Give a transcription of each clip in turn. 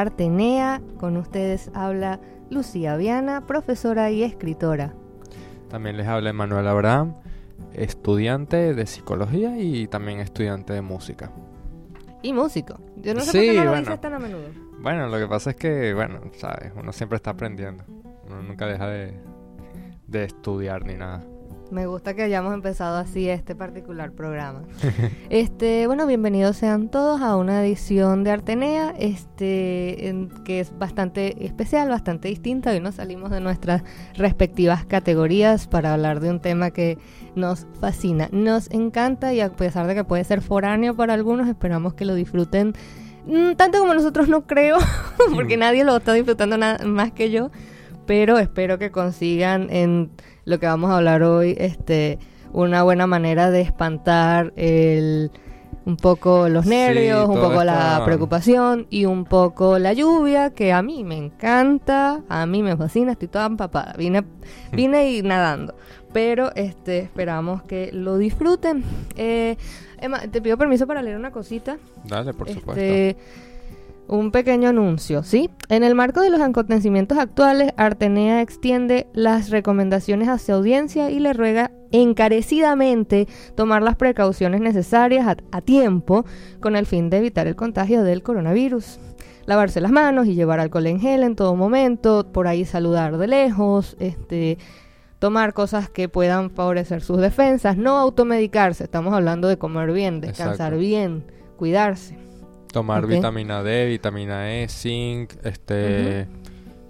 Artenea. Con ustedes habla Lucía Viana, profesora y escritora. También les habla Emanuel Abraham, estudiante de psicología y también estudiante de música. Y músico. Yo no sé Sí, por qué no lo bueno. dices tan a menudo. Bueno, lo que pasa es que, bueno, sabes, uno siempre está aprendiendo. Uno nunca deja de, de estudiar ni nada. Me gusta que hayamos empezado así este particular programa. este, bueno, bienvenidos sean todos a una edición de Artenea, este, en- que es bastante especial, bastante distinta. Hoy nos salimos de nuestras respectivas categorías para hablar de un tema que nos fascina, nos encanta y a pesar de que puede ser foráneo para algunos, esperamos que lo disfruten mm, tanto como nosotros no creo, porque nadie lo está disfrutando más que yo, pero espero que consigan en lo que vamos a hablar hoy, este, una buena manera de espantar el un poco los Sí, nervios, un poco la preocupación y un poco la lluvia, que a mí me encanta, a mí me fascina, estoy toda empapada, vine, vine y nadando, pero este, esperamos que lo disfruten. Eh, Emma, te pido permiso para leer una cosita. Dale, por supuesto. Un pequeño anuncio, ¿sí? En el marco de los acontecimientos actuales, Artenea extiende las recomendaciones hacia audiencia y le ruega encarecidamente tomar las precauciones necesarias a, a tiempo con el fin de evitar el contagio del coronavirus. Lavarse las manos y llevar alcohol en gel en todo momento, por ahí saludar de lejos, este tomar cosas que puedan favorecer sus defensas, no automedicarse, estamos hablando de comer bien, descansar Exacto. bien, cuidarse. Tomar vitamina D, vitamina E, zinc, este,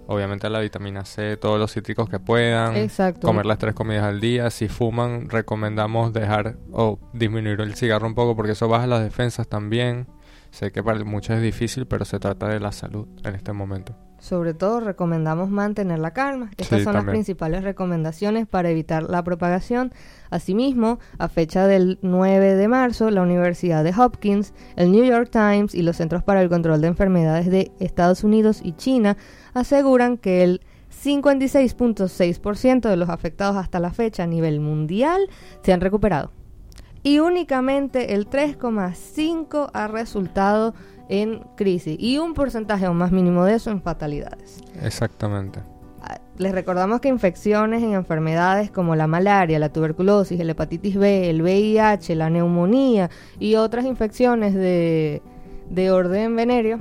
obviamente la vitamina C, todos los cítricos que puedan. Exacto. Comer las tres comidas al día. Si fuman, recomendamos dejar o disminuir el cigarro un poco porque eso baja las defensas también. Sé que para muchos es difícil, pero se trata de la salud en este momento. Sobre todo recomendamos mantener la calma. Estas Sí, son las principales recomendaciones para evitar la propagación. Asimismo, a fecha del 9 de marzo, la Universidad de Hopkins, el New York Times y los Centros para el Control de Enfermedades de Estados Unidos y China aseguran que el 56.6% de los afectados hasta la fecha a nivel mundial se han recuperado. Y únicamente el 3,5% ha resultado en crisis y un porcentaje aún más mínimo de eso en fatalidades. Exactamente. Ah, Les recordamos que infecciones en enfermedades como la malaria, la tuberculosis, la hepatitis B, el VIH, la neumonía y otras infecciones de, de orden venéreo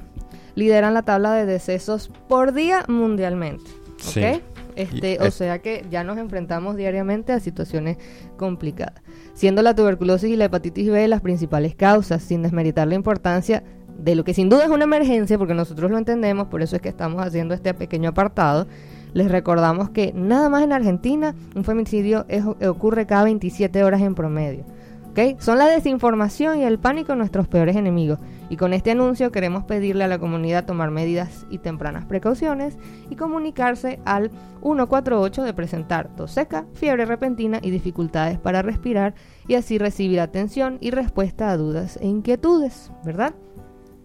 lideran la tabla de decesos por día mundialmente. Sí. Este, o sea que ya nos enfrentamos diariamente a situaciones complicadas, siendo la tuberculosis y la hepatitis B las principales causas, sin desmeritar la importancia de lo que sin duda es una emergencia, porque nosotros lo entendemos, por eso es que estamos haciendo este pequeño apartado. Les recordamos que nada más en Argentina un femicidio ocurre cada 27 horas en promedio. ¿ok? Son la desinformación y el pánico nuestros peores enemigos. Y con este anuncio queremos pedirle a la comunidad tomar medidas y tempranas precauciones y comunicarse al 148 de presentar tos seca, fiebre repentina y dificultades para respirar y así recibir atención y respuesta a dudas e inquietudes, ¿verdad?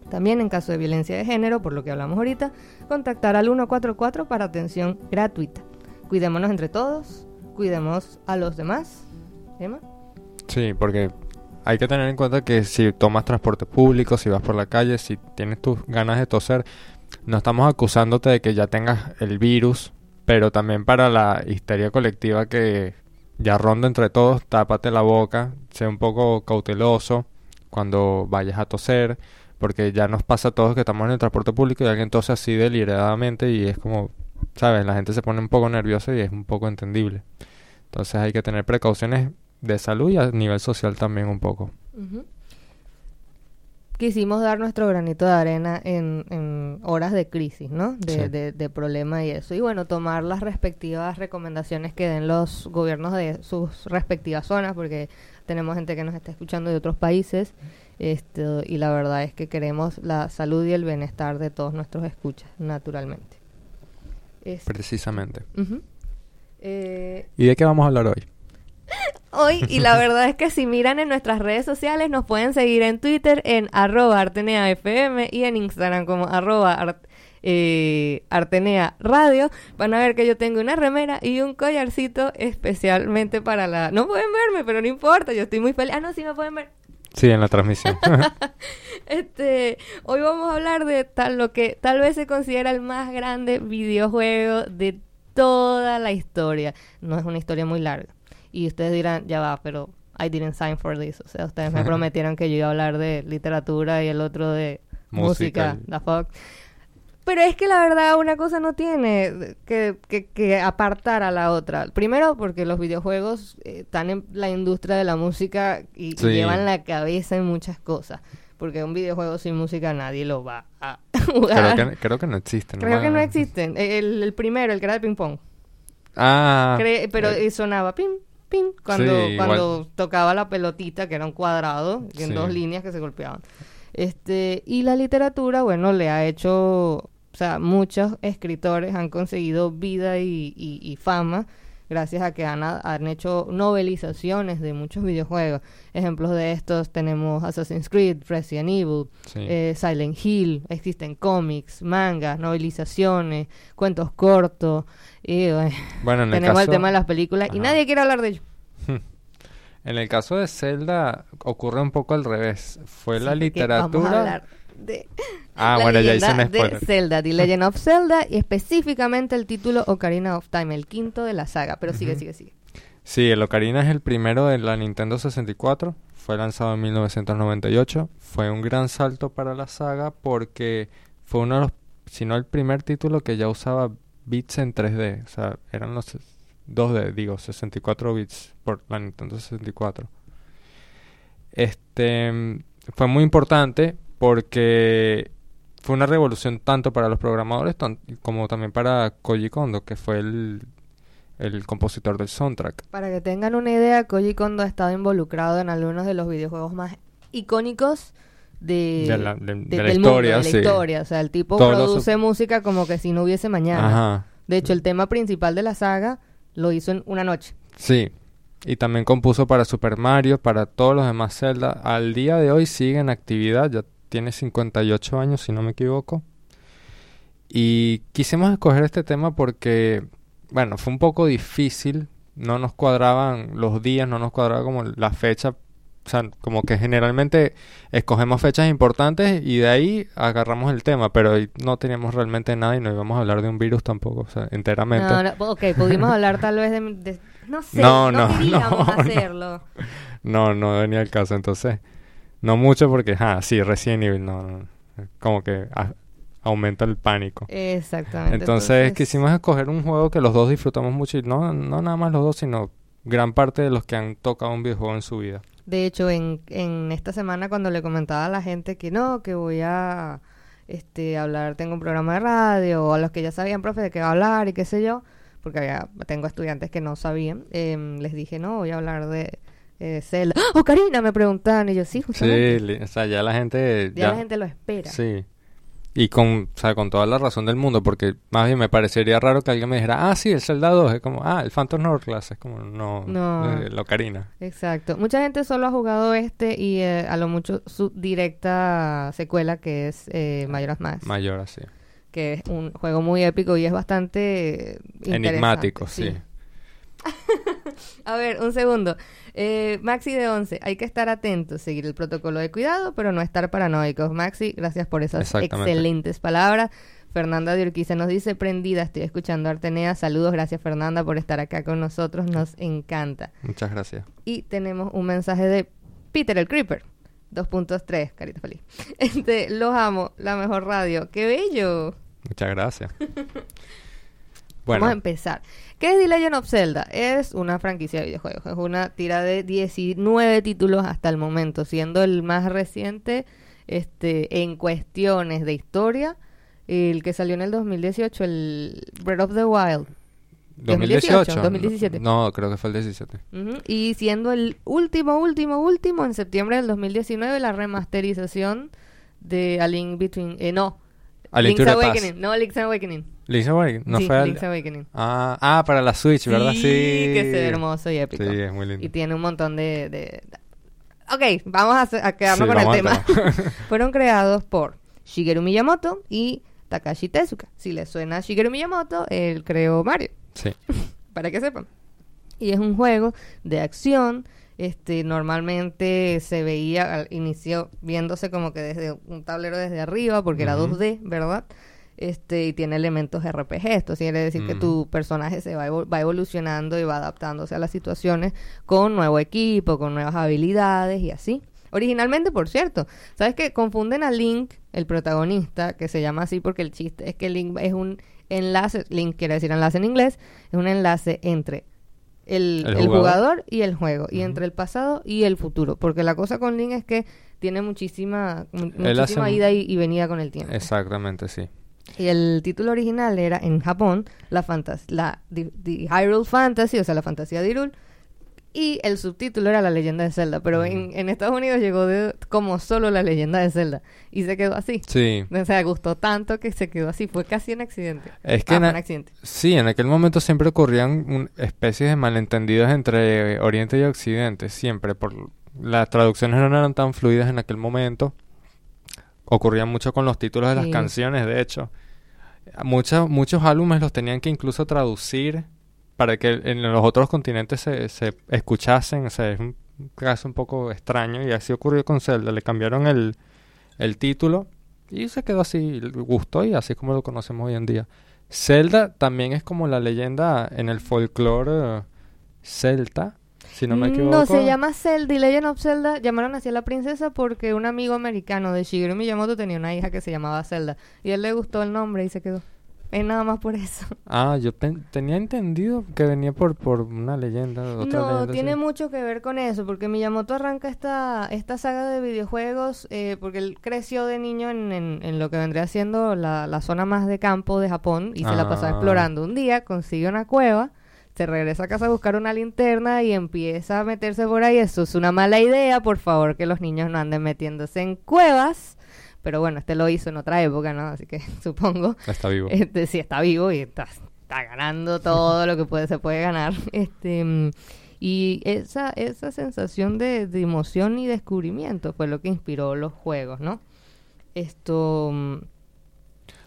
También en caso de violencia de género, por lo que hablamos ahorita, contactar al 144 para atención gratuita. Cuidémonos entre todos, cuidemos a los demás. Emma. Sí, porque hay que tener en cuenta que si tomas transporte público, si vas por la calle, si tienes tus ganas de toser, no estamos acusándote de que ya tengas el virus, pero también para la histeria colectiva que ya ronda entre todos, tápate la boca, sé un poco cauteloso cuando vayas a toser, porque ya nos pasa a todos que estamos en el transporte público y alguien tose así deliberadamente y es como, ¿sabes? La gente se pone un poco nerviosa y es un poco entendible. Entonces hay que tener precauciones de salud y a nivel social también un poco. Quisimos dar nuestro granito de arena en, en horas de crisis, ¿no? De, Sí. de, de problema y eso. Y bueno, tomar las respectivas recomendaciones que den los gobiernos de sus respectivas zonas, porque tenemos gente que nos está escuchando de otros países. Esto, y la verdad es que queremos la salud y el bienestar de todos nuestros escuchas, naturalmente. Es- Precisamente. Eh, ¿Y de qué vamos a hablar hoy? hoy y la verdad es que si miran en nuestras redes sociales nos pueden seguir en Twitter en arroba arteneafm y en Instagram como arroba art- eh, Artenea Radio. Van a ver que yo tengo una remera y un collarcito especialmente para la... No pueden verme, pero no importa, yo estoy muy feliz. Ah, no, sí me pueden ver. Sí, en la transmisión. Este, hoy vamos a hablar de tal lo que tal vez se considera el más grande videojuego de toda la historia. No es una historia muy larga. Y ustedes dirán, ya va, pero I didn't sign for this. O sea, ustedes me prometieron que yo iba a hablar de literatura y el otro de música. Música. The fuck. Pero es que la verdad una cosa no tiene que, que, que apartar a la otra. Primero porque los videojuegos eh, están en la industria de la música y, llevan la cabeza en muchas cosas. Porque un videojuego sin música nadie lo va a creo, jugar. que, creo que no existen. Creo que no existen. El, el primero, el que era de ping pong. Ah. Cre- pero eh, sonaba pim, pim, cuando, Sí, cuando tocaba la pelotita, que era un cuadrado, en Sí. dos líneas que se golpeaban. Este, y la literatura, bueno, le ha hecho, o sea, muchos escritores han conseguido vida y, y- y fama gracias a que han, han hecho novelizaciones de muchos videojuegos. Ejemplos de estos tenemos Assassin's Creed, Resident Evil, sí. eh, Silent Hill, existen cómics, mangas, novelizaciones, cuentos cortos, y bueno, bueno, en el tenemos caso, el tema de las películas y nadie quiere hablar de ello. En el caso de Zelda ocurre un poco al revés. Fue la Sí, literatura. Vamos a hablar de Ah, la bueno, ya hice un spoiler. de Zelda, The Legend of Zelda y específicamente el título Ocarina of Time, el quinto de la saga. Pero sigue, sigue, sigue. Sí, el Ocarina es el primero de la Nintendo 64. Fue lanzado en 1998. Fue un gran salto para la saga porque fue uno de los, si no el primer título que ya usaba bits en 3D. O sea, eran los 2D, digo, 64 bits por la Nintendo 64. Este fue muy importante porque fue una revolución tanto para los programadores como también para Koji Kondo, que fue el, el compositor del soundtrack. Para que tengan una idea, Koji Kondo ha estado involucrado en algunos de los videojuegos más icónicos de, De la- de- de- de la del mundo, historia, de la sí. historia. O sea, el tipo Todos los- produce música como que si no hubiese mañana. Ajá, De hecho, el tema principal de la saga lo hizo en una noche. sí. Y también compuso para Super Mario, para todos los demás Zelda. Al día de hoy sigue en actividad, ya tiene 58 años si no me equivoco. Y quisimos escoger este tema porque, bueno, fue un poco difícil, no nos cuadraban los días, no nos cuadraba como la fecha. O sea, como que generalmente escogemos fechas importantes y de ahí agarramos el tema, pero hoy no teníamos realmente nada y no íbamos a hablar de un virus tampoco, o sea, enteramente. No, no, ok, pudimos hablar tal vez de... de- no sé, No, no, no, queríamos no, no. hacerlo. No, no venía el caso, entonces. No mucho porque, ah, sí, Resident Evil, no, no. Como que a- aumenta el pánico. Exactamente. Entonces quisimos escoger un juego que los dos disfrutamos mucho y no, no nada más los dos, sino gran parte de los que han tocado un videojuego en su vida. De hecho, en, en esta semana cuando le comentaba a la gente que no, que voy a este hablar, tengo un programa de radio, o a los que ya sabían, profe, de qué va a hablar y qué sé yo, porque había, tengo estudiantes que no sabían, em, les dije, no, voy a hablar de eh, Zelda. ¡Oh, Karina! Me preguntaban, y yo, sí, justamente. Sí, o sea, ya la gente... ya, la gente lo espera. Sí. Y con, o sea, con toda la razón del mundo, porque más bien me parecería raro que alguien me dijera, ah, sí, el Zelda 2, es como, ah, el Phantom Hourglass, es como, no, No. eh, la Ocarina. Exacto. Mucha gente solo ha jugado este y eh, a lo mucho su directa secuela que es eh, Majora's Mask. Mayor así. que es un juego muy épico y es bastante eh, Enigmático, sí. A ver, un segundo. Eh, Maxi de 11, hay que estar atentos, seguir el protocolo de cuidado, pero no estar paranoicos. Maxi, gracias por esas excelentes palabras. Fernanda de Urquiza nos dice, prendida, estoy escuchando a Artenea. Saludos, gracias Fernanda por estar acá con nosotros, nos encanta. Muchas gracias. Y tenemos un mensaje de Peter el Creeper. 2.3, carita feliz. Este, los amo, la mejor radio. ¡Qué bello! Muchas gracias. Vamos a Bueno, empezar. ¿Qué es The Legend of Zelda? Es una franquicia de videojuegos. Es una tira de 19 títulos hasta el momento, siendo el más reciente este, en cuestiones de historia, el que salió en el 2018, el Breath of the Wild. 2018. 2017. No, creo que fue el 17. Ujú, Y siendo el último, último, último, en septiembre del 2019, la remasterización de A Link Between... Eh, no. A Link Link's. Awakening. No, Link's Awakening. Link's Awakening, no sí, fue al- Link's Awakening. Ah, ah, para la Switch, ¿verdad? Sí. que se ve hermoso y épico. Sí, es muy lindo. Y tiene un montón de... de- Ok, vamos a, hacer- a quedarnos Sí, con el tema. al Fueron creados por Shigeru Miyamoto y Takashi Tezuka. Si les suena a Shigeru Miyamoto, él creó Mario. Sí. para que sepan. Y es un juego de acción. Este, normalmente se veía al inicio viéndose como que desde un tablero desde arriba, porque era Ujú. 2D, ¿verdad? Este, y tiene elementos RPG. Esto quiere decir que tu personaje se va, va evolucionando y va adaptándose a las situaciones con nuevo equipo, con nuevas habilidades y así. Originalmente, por cierto, ¿sabes que Confunden a Link, el protagonista, que se llama así porque el chiste es que Link es un enlace, Link quiere decir enlace en inglés, es un enlace entre el, El el jugador. jugador. y el juego, y entre el pasado y el futuro, porque la cosa con Link es que tiene muchísima, mu- Él hace muchísima ida y, y venida con el tiempo. Exactamente, sí. Y el título original era en Japón la fantas la the, the Hyrule Fantasy, o sea, la fantasía de Hyrule, y el subtítulo era la leyenda de Zelda, pero en, en Estados Unidos llegó de, como solo la leyenda de Zelda y se quedó así. Sí. O sea, gustó tanto que se quedó así, fue casi un accidente. Es que Ah, na- un accidente. Sí, en aquel momento siempre ocurrían un- especies de malentendidos entre Oriente y Occidente, siempre, por las traducciones no eran tan fluidas en aquel momento. Ocurría mucho con los títulos de las Sí. canciones, de hecho. Muchos, muchos álbumes los tenían que incluso traducir para que en los otros continentes se, se escuchasen. O sea, es un caso un poco extraño y así ocurrió con Zelda. Le cambiaron el, el título y se quedó así, gustó y así es como lo conocemos hoy en día. Zelda también es como la leyenda en el folclore eh, celta, si no me equivoco. No, se llama Zelda y Legend of Zelda. Llamaron así a la princesa porque un amigo americano de Shigeru Miyamoto tenía una hija que se llamaba Zelda. Y a él le gustó el nombre y se quedó. Es nada más por eso. Ah, yo pen- tenía entendido que venía por, por una leyenda. Otra No, leyenda, tiene mucho que ver con eso, porque Miyamoto arranca esta, esta saga de videojuegos eh, porque él creció de niño en, en- en lo que vendría siendo la, la zona más de campo de Japón y se la pasaba Ah. explorando. Un día consigue una cueva, se regresa a casa a buscar una linterna y empieza a meterse por ahí. Eso es una mala idea, por favor, que los niños no anden metiéndose en cuevas. Pero bueno, este lo hizo en otra época, ¿no? Así que supongo Está vivo. este, sí, está vivo y está, está ganando todo lo que puede, se puede ganar. Este, y esa, esa sensación de, de emoción y descubrimiento fue lo que inspiró los juegos, ¿no? Esto,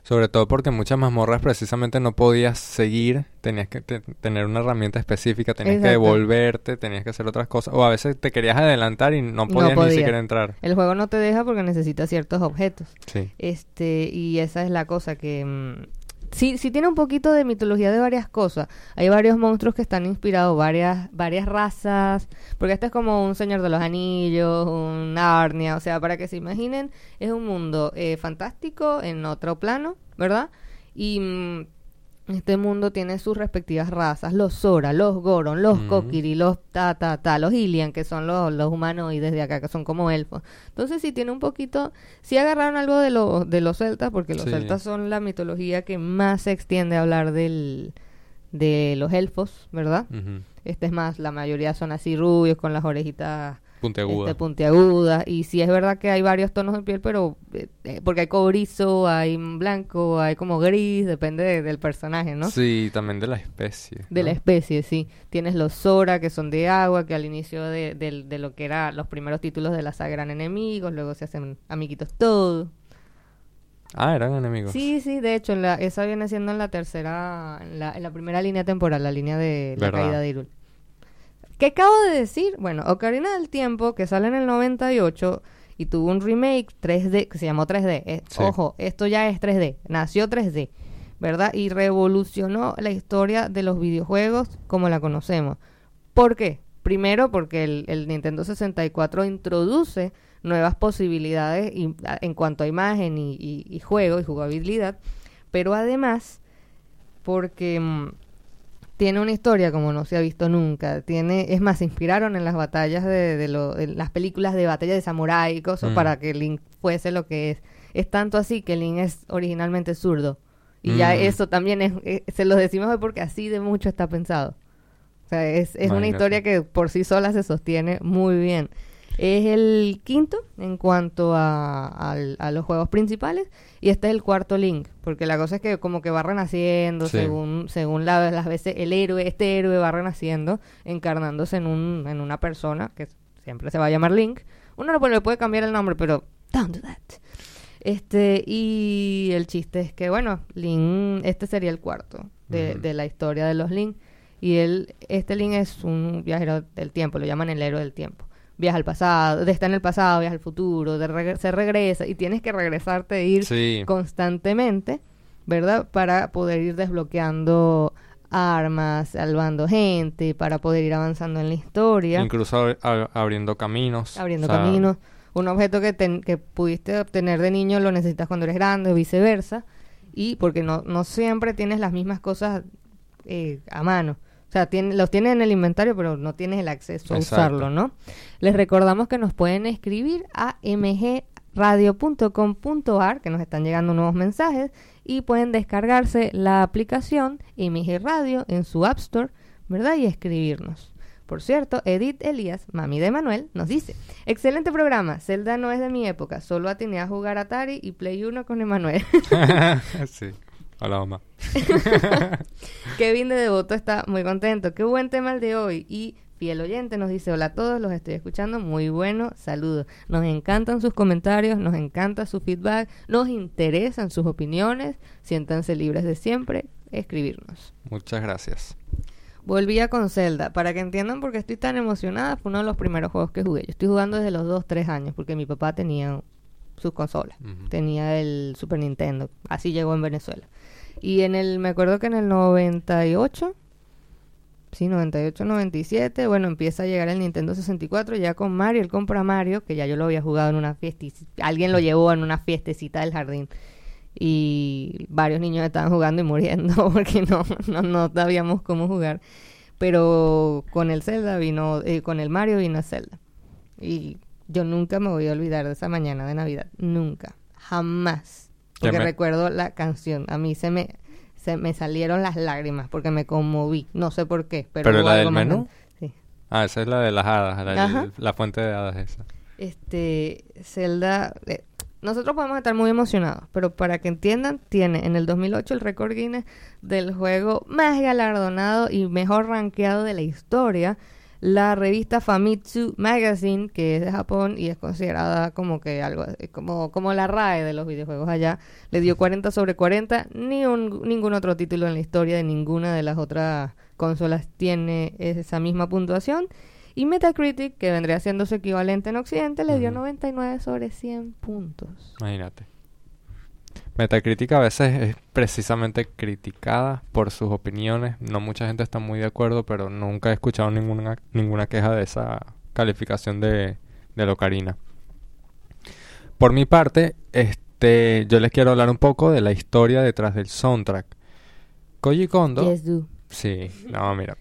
Sobre todo porque muchas mazmorras precisamente no podías seguir, tenías que te- tener una herramienta específica, tenías que devolverte, tenías que hacer otras cosas, o a veces te querías adelantar y no No podías ni podías. siquiera entrar. el juego no te deja porque necesita ciertos objetos. Sí. Este, y esa es la cosa que mm, sí, sí tiene un poquito de mitología de varias cosas. Hay varios monstruos que están inspirados, varias, varias razas, porque este es como un Señor de los Anillos, un Narnia, o sea, para que se imaginen, es un mundo eh, fantástico en otro plano, ¿verdad? Y mm, este mundo tiene sus respectivas razas, los Zora, los Goron, los. Kokiri, los ta ta ta, los Ilian, que son los, los humanoides de acá, que son como elfos. Entonces sí tiene un poquito, sí agarraron algo de, lo, de los celtas, porque los Sí. celtas son la mitología que más se extiende a hablar del, de los elfos, ¿verdad? Ujú. Este es más, la mayoría son así rubios, con las orejitas Puntiaguda. este, puntiagudas. Y sí es verdad que hay varios tonos de piel, pero eh, eh, porque hay cobrizo, hay blanco, hay como gris, depende de- del personaje, ¿no? Sí, también de la especie. De la ¿no? especie, sí. Tienes los Zora, que son de agua, que al inicio de, del- de lo que eran los primeros títulos de la saga eran enemigos, luego se hacen amiguitos todos. Ah, eran enemigos. Sí, sí, de hecho, en la, esa viene siendo en la tercera, en la, en la primera línea temporal, la línea de la Verdad. caída de Hyrule. ¿Qué acabo de decir? Bueno, Ocarina del Tiempo, que sale en el 98 y tuvo un remake 3D, que se llamó 3D. Eh, Sí. Ojo, esto ya es 3D, nació 3D, ¿verdad? Y revolucionó la historia de los videojuegos como la conocemos. ¿Por qué? Primero porque el, el Nintendo 64 introduce nuevas posibilidades y- a- en cuanto a imagen y, y- y juego y jugabilidad, pero además porque mm, tiene una historia como no se ha visto nunca. Tiene, es más, se inspiraron en las batallas de, de lo- en las películas de batalla de samurái y cosas Mm. para que Link fuese lo que es. Es tanto así que Link es originalmente zurdo. Y ya Mm. eso también es, eh, se lo decimos hoy porque así de mucho está pensado. O sea, es, es una historia que por sí sola se sostiene muy bien. Es el quinto en cuanto a, los juegos principales y este es el cuarto Link, porque la cosa es que como que va renaciendo Sí. según según la- las veces el héroe, este héroe va renaciendo, encarnándose en un en una persona que siempre se va a llamar Link. Uno no le puede cambiar el nombre, pero don't do that. Este, y el chiste es que, bueno, Link, este sería el cuarto de, de la historia de los Link. Y él, este Link es un viajero del tiempo, lo llaman el héroe del tiempo. Viaja al pasado, de está en el pasado, viaja al futuro, de se regresa y tienes que regresarte e ir Sí. constantemente, ¿verdad? Para poder ir desbloqueando armas, salvando gente, para poder ir avanzando en la historia Incluso ab- ab- abriendo caminos. abriendo o sea, caminos. Un objeto que, ten- que pudiste obtener de niño lo necesitas cuando eres grande o viceversa. Y porque no, no siempre tienes las mismas cosas eh, a mano. O sea, tiene- los tienes en el inventario, pero no tienes el acceso a Exacto. usarlo, ¿no? Les recordamos que nos pueden escribir a mgradio.com.ar, que nos están llegando nuevos mensajes, y pueden descargarse la aplicación MG Radio en su App Store, ¿verdad? Y escribirnos. Por cierto, Edith Elías, mami de Manuel, nos dice, excelente programa, Zelda no es de mi época, solo atiné a jugar Atari y Play 1 con Emanuel. sí. Hola, mamá. Kevin de Devoto está muy contento, qué buen tema el de hoy. Y fiel oyente nos dice, hola a todos, los estoy escuchando, muy bueno, saludos. Nos encantan sus comentarios, nos encanta su feedback, nos interesan sus opiniones, siéntanse libres de siempre escribirnos. Muchas gracias. Volvía con Zelda. Para que entiendan por qué estoy tan emocionada, fue uno de los primeros juegos que jugué. Yo estoy jugando desde los 2, 3 años, porque mi papá tenía sus consolas. Tenía el Super Nintendo. Así llegó en Venezuela. Y en el, me acuerdo que en el 98, sí, 98, 97, bueno, empieza a llegar el Nintendo 64 ya con Mario. Él compra Mario, que ya yo lo había jugado en una fiesta. Alguien lo llevó en una fiestecita del jardín. Y varios niños estaban jugando y muriendo porque no, no, no sabíamos cómo jugar. Pero con el Zelda vino, eh, con el Mario vino Zelda. Y yo nunca me voy a olvidar de esa mañana de Navidad. Nunca. Jamás. Porque me- recuerdo la canción. A mí se me, se me salieron las lágrimas porque me conmoví. No sé por qué. Pero, ¿Pero la algo del más menú? Sí. Ah, esa es la de las hadas, la fuente de hadas esa. Este, Zelda, eh, nosotros podemos estar muy emocionados, pero para que entiendan, tiene en el 2008 el récord Guinness del juego más galardonado y mejor rankeado de la historia. La revista Famitsu Magazine, que es de Japón y es considerada como que algo eh, como, como la RAE de los videojuegos allá, le dio 40 sobre 40. Ni un, ningún otro título en la historia de ninguna de las otras consolas tiene esa misma puntuación. Y Metacritic, que vendría siendo su equivalente en Occidente, le dio Ujú. 99 sobre 100 puntos. Imagínate. Metacritic a veces es precisamente criticada por sus opiniones. No mucha gente está muy de acuerdo, pero nunca he escuchado ninguna, ninguna queja de esa calificación de, de Locarina. Por mi parte, este, yo les quiero hablar un poco de la historia detrás del soundtrack. Koji Kondo... Yes, do. Sí, no, mira.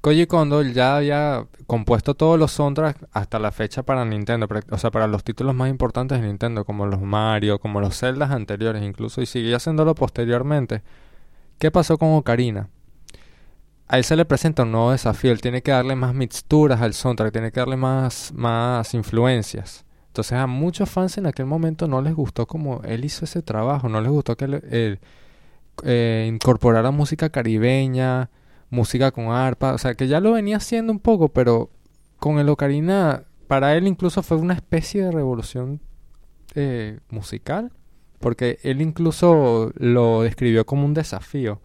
Koji Kondo ya había compuesto todos los soundtracks hasta la fecha para Nintendo, o sea, para los títulos más importantes de Nintendo, como los Mario, como los Zeldas anteriores incluso, y siguió haciéndolo posteriormente. ¿Qué pasó con Ocarina? A él se le presenta un nuevo desafío, él tiene que darle más mixturas al soundtrack, tiene que darle más, más influencias. Entonces a muchos fans en aquel momento no les gustó como él hizo ese trabajo, no les gustó que él, él, eh, incorporara música caribeña, música con arpa, o sea que ya lo venía haciendo un poco, pero con el Ocarina, para él incluso fue una especie de revolución eh, musical, porque él incluso lo describió como un desafío.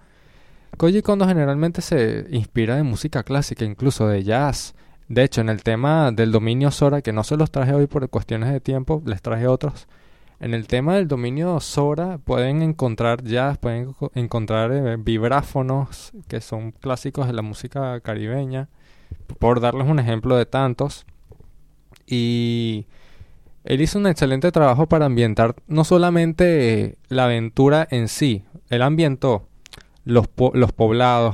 Koji Kondo generalmente se inspira de música clásica, incluso de jazz. De hecho, en el tema del dominio Sora, que no se los traje hoy por cuestiones de tiempo, les traje otros. En el tema del dominio Sora pueden encontrar jazz, pueden enco- encontrar eh, vibráfonos, que son clásicos de la música caribeña, por darles un ejemplo de tantos. Y él hizo un excelente trabajo para ambientar no solamente la aventura en sí, él ambientó los, los poblados,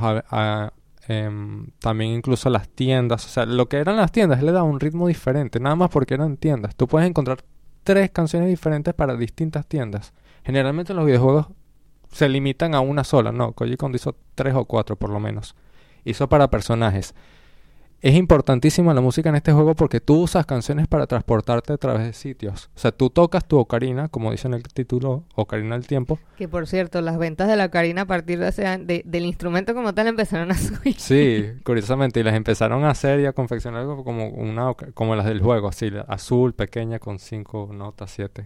em, también incluso las tiendas, o sea, lo que eran las tiendas, él le daba un ritmo diferente, nada más porque eran tiendas. Tú puedes encontrar tres canciones diferentes para distintas tiendas. Generalmente los videojuegos se limitan a una sola, no, Koji Kondo hizo tres o cuatro por lo menos. Hizo para personajes. Es importantísima la música en este juego porque tú usas canciones para transportarte a través de sitios. O sea, tú tocas tu ocarina, como dice en el título, Ocarina del Tiempo. Que por cierto, las ventas de la ocarina a partir de ese año- de- del instrumento como tal empezaron a subir. Sí, curiosamente, y las empezaron a hacer y a confeccionar como, una, como las del juego, así, azul, pequeña, con cinco notas, siete.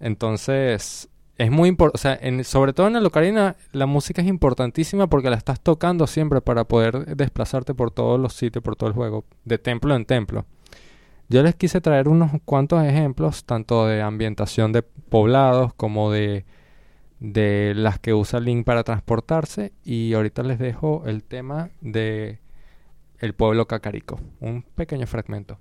Entonces, es muy importante, o sea, en- sobre todo en el ocarina, la música es importantísima porque la estás tocando siempre para poder desplazarte por todos los sitios, por todo el juego, de templo en templo. Yo les quise traer unos cuantos ejemplos, tanto de ambientación de poblados como de, de las que usa Link para transportarse. Y ahorita les dejo el tema de el pueblo Cacarico, un pequeño fragmento.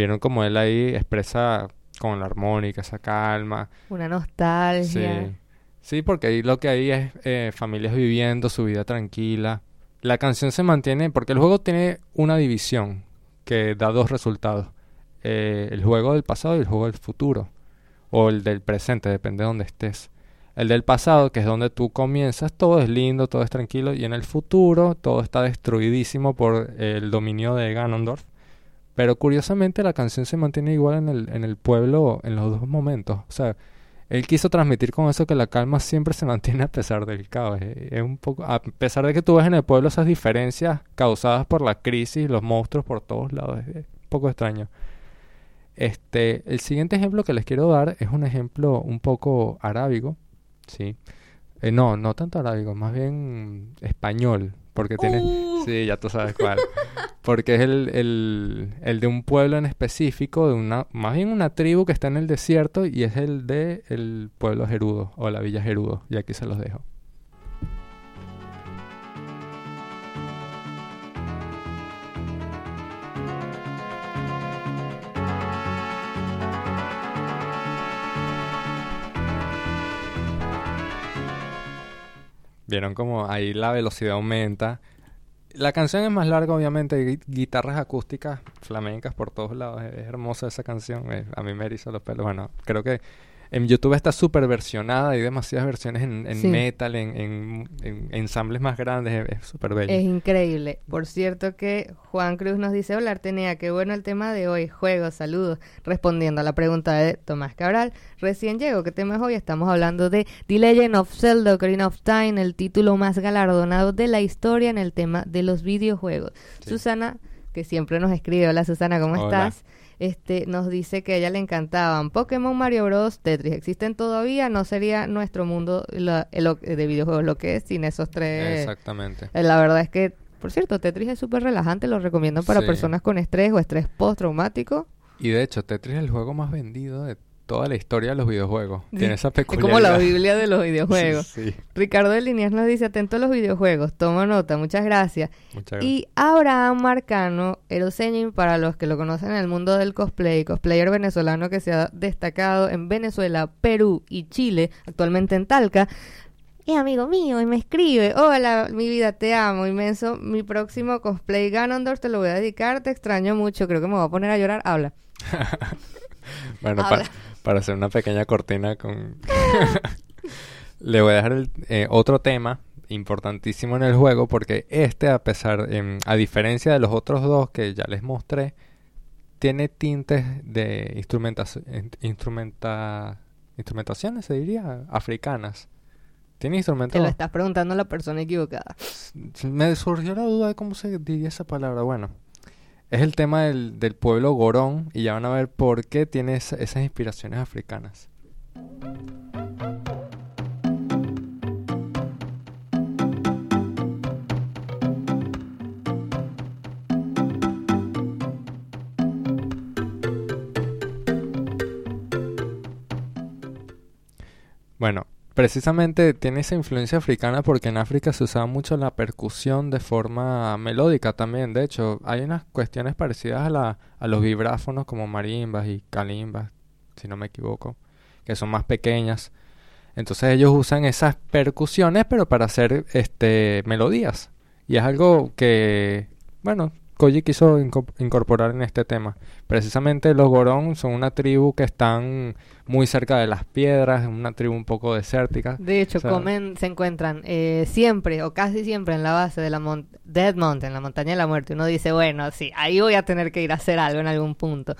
Vieron como él ahí expresa con la armónica, esa calma. Una nostalgia. Sí. Sí, porque ahí lo que hay es eh, familias viviendo su vida tranquila. La canción se mantiene porque el juego tiene una división que da dos resultados. Eh, el juego del pasado y el juego del futuro. O el del presente, depende de donde estés. El del pasado, que es donde tú comienzas, todo es lindo, todo es tranquilo. Y en el futuro, todo está destruidísimo por el dominio de Ganondorf. Pero curiosamente la canción se mantiene igual en el, en el pueblo en los dos momentos. O sea, él quiso transmitir con eso que la calma siempre se mantiene a pesar del caos. Es un poco, a pesar de que tú ves en el pueblo esas diferencias causadas por la crisis, los monstruos por todos lados, es un poco extraño. Este, el siguiente ejemplo que les quiero dar es un ejemplo un poco arábigo, sí. Eh, no, no tanto arábigo, más bien español, porque tiene, Uh. sí, ya tú sabes cuál, porque es el, el, el de un pueblo en específico, de una, más bien una tribu que está en el desierto y es el de el pueblo Gerudo o la villa Gerudo, y aquí se los dejo. Vieron como ahí la velocidad aumenta. La canción es más larga, obviamente, guitarras acústicas flamencas por todos lados. Es, hermosa esa canción. a mí me eriza los pelos. Bueno, creo que en YouTube está súper versionada. Hay demasiadas versiones en, en Sí. metal, en, en- en ensambles más grandes. Es- súper bello. Es increíble. Por cierto que Juan Cruz nos dice, hola Artenea, qué bueno el tema de hoy, juegos, saludos. Respondiendo a la pregunta de Tomás Cabral, recién llego, ¿qué tema es hoy? Estamos hablando de The Legend of Zelda Ocarina of Time, el título más galardonado de la historia en el tema de los videojuegos. Sí. Susana, que siempre nos escribe, hola Susana, ¿cómo Hola. estás? Este, nos dice que a ella le encantaban Pokémon, Mario Bros, Tetris. ¿Existen todavía? No sería nuestro mundo la- el- de videojuegos lo que es sin esos tres Exactamente. eh, La verdad es que, por cierto, Tetris es súper relajante, lo recomiendo para Sí. personas con estrés o estrés postraumático. Y de hecho, Tetris es el juego más vendido de toda la historia de los videojuegos. Sí, Tiene esa Es peculiaridad. como la Biblia de los videojuegos. Sí, Ricardo de Liniers nos dice, atento a los videojuegos, toma nota, muchas gracias. muchas gracias. Y Abraham Marcano, Eroseñin, para los que lo conocen en el mundo del cosplay, cosplayer venezolano que se ha destacado en Venezuela, Perú y Chile, actualmente en Talca, es amigo mío y me escribe, hola, mi vida, te amo, inmenso, mi próximo cosplay Ganondorf te lo voy a dedicar, te extraño mucho, creo que me voy a poner a llorar, habla. Bueno, Habla. para, para hacer una pequeña cortina con... Le voy a dejar el, eh, otro tema importantísimo en el juego porque este, a pesar, em, a diferencia de los otros dos que ya les mostré, tiene tintes de instrumentación, instrumenta, instrumentaciones, se diría, africanas. Tiene Te instrumentos... lo estás preguntando a la persona equivocada. Me surgió la duda de cómo se diría esa palabra. Bueno, es el tema del, del pueblo Gorón y ya van a ver por qué tiene esa- esas inspiraciones africanas. Precisamente tiene esa influencia africana porque en África se usaba mucho la percusión de forma melódica también. De hecho, hay unas cuestiones parecidas a, la, a los vibráfonos como marimbas y calimbas, si no me equivoco, que son más pequeñas. Entonces ellos usan esas percusiones pero para hacer este melodías. Y es algo que, bueno, Koji quiso incorporar en este tema. Precisamente los Gorón son una tribu que están muy cerca de las piedras, una tribu un poco desértica. De hecho, comen, se encuentran eh, siempre o casi siempre en la base de la Dead Mountain, la montaña de la muerte. Uno dice, bueno, sí, ahí voy a tener que ir a hacer algo en algún punto.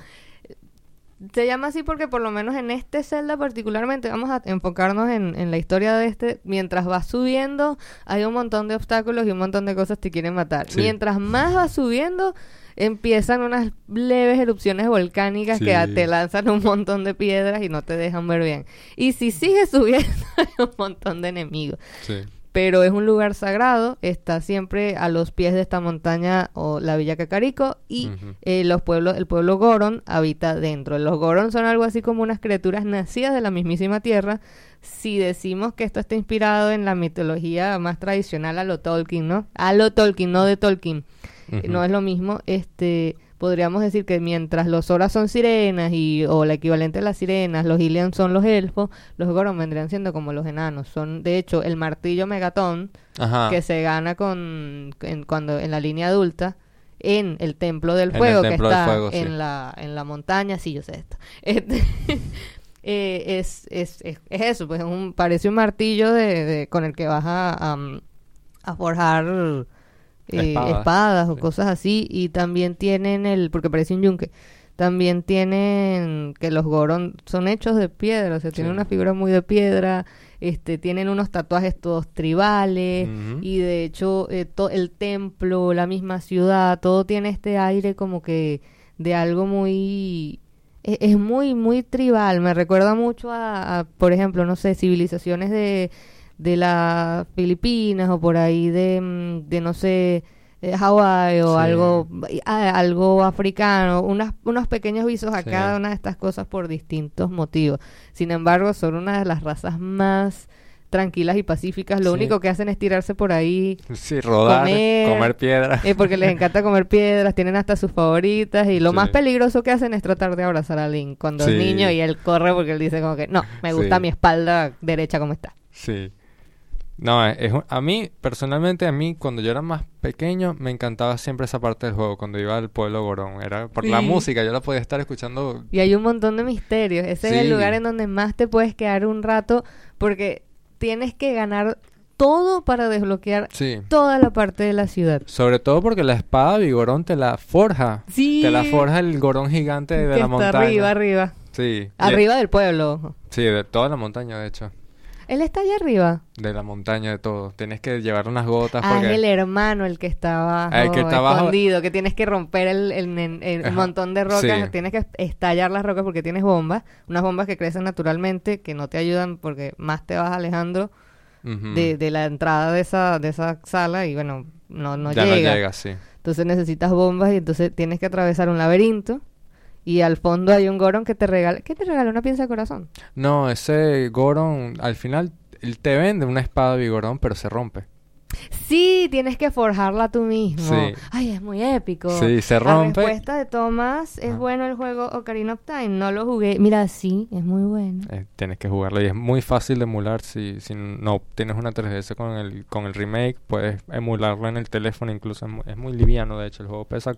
Se llama así porque por lo menos en este celda particularmente vamos a enfocarnos en, la historia de este. Mientras va subiendo hay un montón de obstáculos y un montón de cosas que te quieren matar. Mientras más va subiendo empiezan unas leves erupciones volcánicas que te lanzan un montón de piedras y no te dejan ver bien. Y si sigues subiendo hay un montón de enemigos. Sí pero es un lugar sagrado, está siempre a los pies de esta montaña o la Villa Cacarico y eh, los pueblos, el pueblo Goron habita dentro. Los Goron son algo así como unas criaturas nacidas de la mismísima tierra. Si decimos que esto está inspirado en la mitología más tradicional a lo Tolkien, ¿no? A lo Tolkien, no de Tolkien. No es lo mismo, este podríamos decir que mientras los Horas son sirenas y o la equivalente a las sirenas, los Ilian son los elfos, los Goron vendrían siendo como los enanos. Son de hecho el martillo Megatón que se gana con en, cuando en la línea adulta en el templo del fuego que está en la en la montaña, sí, yo sé esto. Este, eh, es, es, es, eso, pues un, parece un martillo de, con el que vas a, a forjar eh, espadas, o cosas así. Y también tienen el, porque parece un yunque, también tienen que los Goron son hechos de piedra, o sea, tienen una figura muy de piedra, este, tienen unos tatuajes todos tribales y de hecho eh, el templo, la misma ciudad, todo tiene este aire como que de algo muy e, es, muy muy tribal, me recuerda mucho a, por ejemplo, no sé, civilizaciones de de las Filipinas o por ahí de, mm, de no sé, de Hawái o algo, algo africano, unas, unos pequeños visos a cada una de estas cosas por distintos motivos. Sin embargo, son una de las razas más tranquilas y pacíficas. Lo único que hacen es tirarse por ahí. Sí, rodar, comer, piedras. Eh, porque les encanta comer piedras, tienen hasta sus favoritas. Y lo más peligroso que hacen es tratar de abrazar a Link cuando es niño y él corre porque él dice como que no, me gusta mi espalda derecha como está. Sí. No, es, a mí, personalmente, a mí, cuando yo era más pequeño, me encantaba siempre esa parte del juego, cuando iba al pueblo Gorón. Era por la música, yo la podía estar escuchando. Y hay un montón de misterios. Ese es el lugar en donde más te puedes quedar un rato, porque tienes que ganar todo para desbloquear toda la parte de la ciudad. Sobre todo porque la espada Vigorón te la forja. Sí. Te la forja el Gorón gigante de la montaña. Arriba, arriba. Sí. Arriba del pueblo. Sí, de toda la montaña, de hecho. Él está allá arriba. De la montaña, de todo. Tienes que llevar unas gotas. Ah, es el hermano el que está abajo, el que está escondido, que tienes que romper el, el, montón de rocas. Tienes que estallar las rocas porque tienes bombas. Unas bombas que crecen naturalmente, que no te ayudan porque más te vas alejando de, de, la entrada de esa, de esa sala y bueno, no, no ya llega. no llega, sí. Entonces necesitas bombas y entonces tienes que atravesar un laberinto y al fondo hay un Goron que te regala. ¿Qué te regala? ¿Una pieza de corazón? No, ese Goron, al final, él te vende una espada de Vigorón, pero se rompe. Sí, tienes que forjarla tú mismo. Sí. Ay, es muy épico. Sí, se rompe. La respuesta de Thomas es bueno el juego Ocarina of Time. No lo jugué. Mira, sí, es muy bueno. Eh, tienes que jugarlo y es muy fácil de emular. Si, si no tienes una 3DS con el, con el remake, puedes emularlo en el teléfono. Incluso es muy, es muy liviano, de hecho. El juego pesa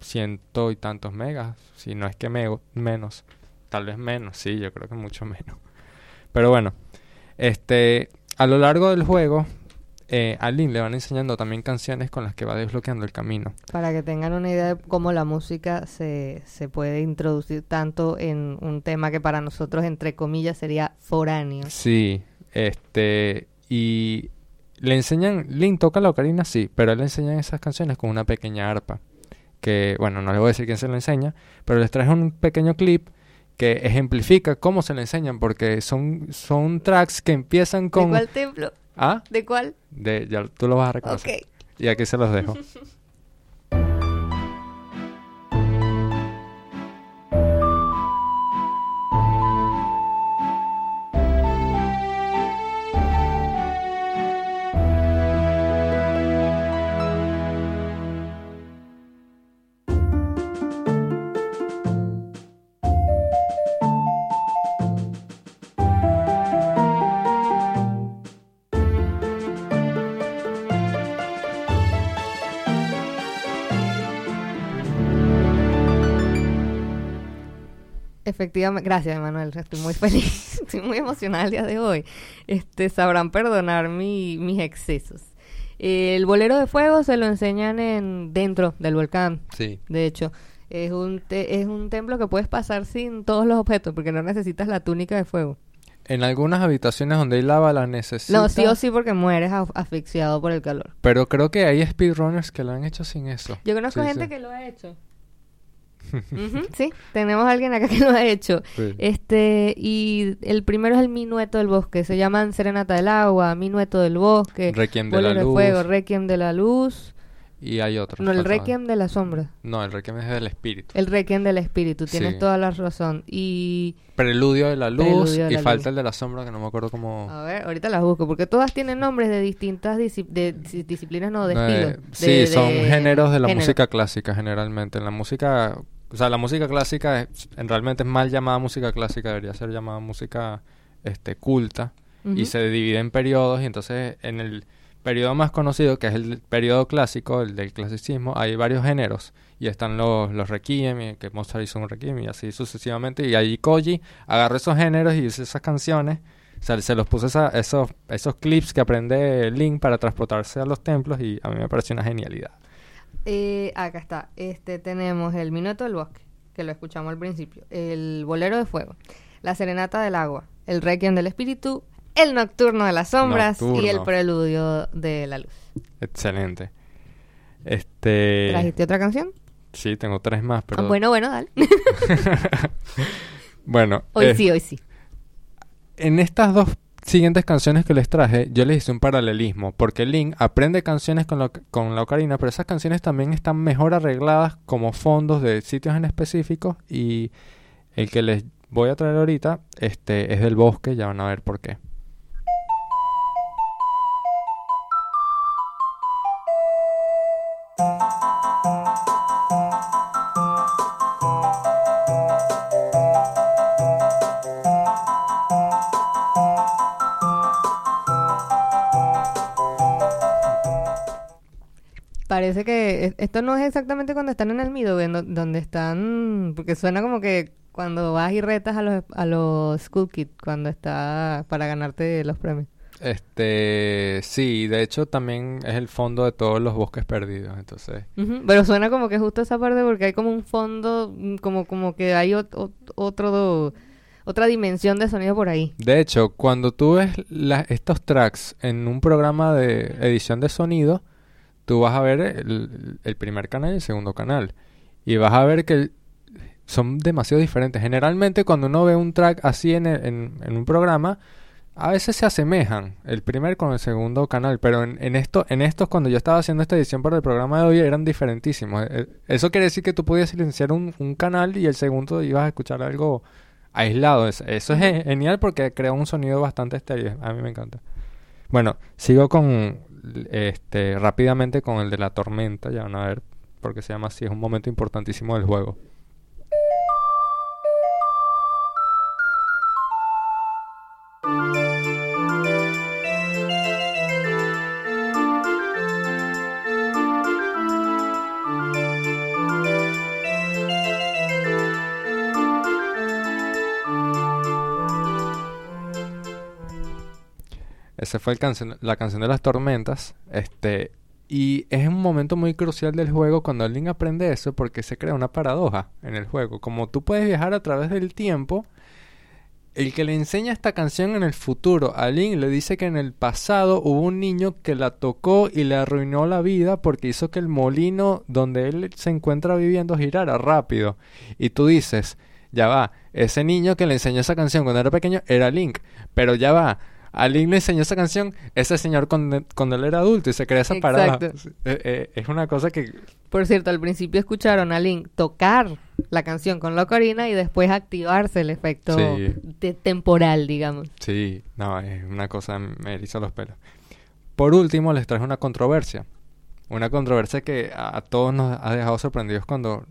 ciento y tantos megas, si no es que me, menos, tal vez menos, sí, yo creo que mucho menos. Pero bueno, este, a lo largo del juego, eh, a Link le van enseñando también canciones con las que va desbloqueando el camino. Para que tengan una idea de cómo la música se, se puede introducir tanto en un tema que para nosotros, entre comillas, sería foráneo. Sí, este, y le enseñan, Link toca la ocarina, sí, pero le enseñan esas canciones con una pequeña arpa que, bueno, no les voy a decir quién se lo enseña, pero les traje un pequeño clip que ejemplifica cómo se le enseñan, porque son, son tracks que empiezan con... ¿De cuál templo? ¿Ah? ¿De cuál? De, ya tú lo vas a reconocer. Y aquí se los dejo. Efectivamente, gracias Manuel, estoy muy feliz, estoy muy emocionada el día de hoy. Este, sabrán perdonar mi, mis excesos. El bolero de fuego se lo enseñan en dentro del volcán. Sí. De hecho, es un te- es un templo que puedes pasar sin todos los objetos porque no necesitas la túnica de fuego. En algunas habitaciones donde hay lava la necesitas. No, sí o sí porque mueres asfixiado por el calor. Pero creo que hay speedrunners que lo han hecho sin eso. Yo conozco Sí, gente sí. que lo ha hecho. Sí, tenemos a alguien acá que lo ha hecho. Sí. Este, y el primero es el minueto del bosque. Se llaman Serenata del Agua, Minueto del Bosque, Requiem de la Bolero de Luz. Fuego, Requiem de la Luz. Y hay otros. No, el. Requiem de la Sombra. No, el Requiem es del espíritu. El Requiem del Espíritu, tienes Sí. toda la razón. Y, Preludio de la luz de y la falta luz. el de la sombra que no me acuerdo cómo... a ver, ahorita las busco, porque todas tienen nombres de distintas de, dis- disciplinas, no, de Eh, estilos. sí, de- son de géneros de la género. música clásica generalmente. En la música, o sea, la música clásica es, en realmente es mal llamada música clásica, debería ser llamada música este culta y se divide en periodos y entonces en el periodo más conocido, que es el periodo clásico, el del clasicismo, hay varios géneros y están los, los requiem, que Mozart hizo un requiem y así sucesivamente y ahí Koji agarró esos géneros y hizo esas canciones o se los puso esa- esos, esos clips que aprende Link para transportarse a los templos y a mí me pareció una genialidad. Eh, acá está. Este tenemos el Minuto del Bosque, que lo escuchamos al principio. El Bolero de Fuego. La Serenata del Agua. El Requiem del Espíritu. El Nocturno de las Sombras. Y el. Preludio de la Luz. Excelente. Este... ¿Trajiste otra canción? Sí, tengo tres más, pero... Ah, bueno, bueno, dale. bueno, hoy eh, sí, hoy sí. en estas dos siguientes canciones que les traje, yo les hice un paralelismo, porque Link aprende canciones con, la- con la ocarina, pero esas canciones también están mejor arregladas como fondos de sitios en específicos y el que les voy a traer ahorita este, es del bosque, ya van a ver por qué. Parece que es- esto no es exactamente cuando están en el Midway, do- donde están, porque suena como que cuando vas y retas a los, a los School Kids, cuando está para ganarte los premios. Este, sí, de hecho también es el fondo de todos los bosques perdidos, entonces... Ujú, Pero suena como que justo esa parte porque hay como un fondo, mm, como, como que hay ot- ot- otro, otra dimensión de sonido por ahí. De hecho, cuando tú ves la- estos tracks en un programa de edición de sonido, tú vas a ver el, primer canal y el segundo canal. Y vas a ver que son demasiado diferentes. Generalmente cuando uno ve un track así en, el- en- un programa, a veces se asemejan el primer con el segundo canal. Pero en, en, esto, en estos, cuando yo estaba haciendo esta edición para el programa de hoy, eran diferentísimos. Eh, Eso quiere decir que tú podías silenciar un, un canal y el segundo ibas a escuchar algo aislado. Es- Eso es ge- genial porque crea un sonido bastante estéreo. A mí me encanta. Bueno, sigo con este rápidamente con el de la tormenta, ya van a ver porque se llama así, es un momento importantísimo del juego. Esa fue la canción de las tormentas. Este, y es un momento muy crucial del juego cuando Link aprende eso porque se crea una paradoja en el juego. Como tú puedes viajar a través del tiempo, el que le enseña esta canción en el futuro a Link le dice que en el pasado hubo un niño que la tocó y le arruinó la vida porque hizo que el molino donde él se encuentra viviendo girara rápido. Y tú dices, ya va, ese niño que le enseñó esa canción cuando era pequeño era Link, pero ya va. A Link le enseñó esa canción ese señor cuando, cuando él era adulto y se crea esa. Exacto. Eh, eh, es una cosa que Por cierto, al principio escucharon a Link tocar la canción con la ocarina y después activarse el efecto Sí. de- temporal, digamos. Sí, no, es una cosa, me eriza los pelos. Por último, les traje una controversia. Una controversia que a, a todos nos ha dejado sorprendidos cuando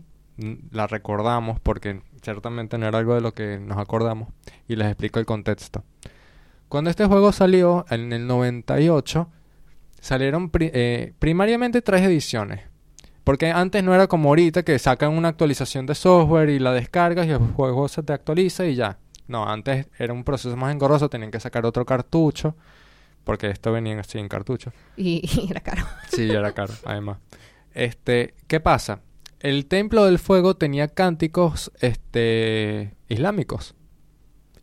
la recordamos, porque ciertamente no era algo de lo que nos acordamos. Y les explico el contexto. Cuando este juego salió, en el 98, salieron pri- eh, primariamente tres ediciones. Porque antes no era como ahorita que sacan una actualización de software y la descargas y el juego se te actualiza y ya. No, antes era un proceso más engorroso, tenían que sacar otro cartucho, porque esto venía así en cartucho. Y, y era caro. Sí, era caro, además. Este, ¿qué pasa? El Templo del Fuego tenía cánticos este, islámicos.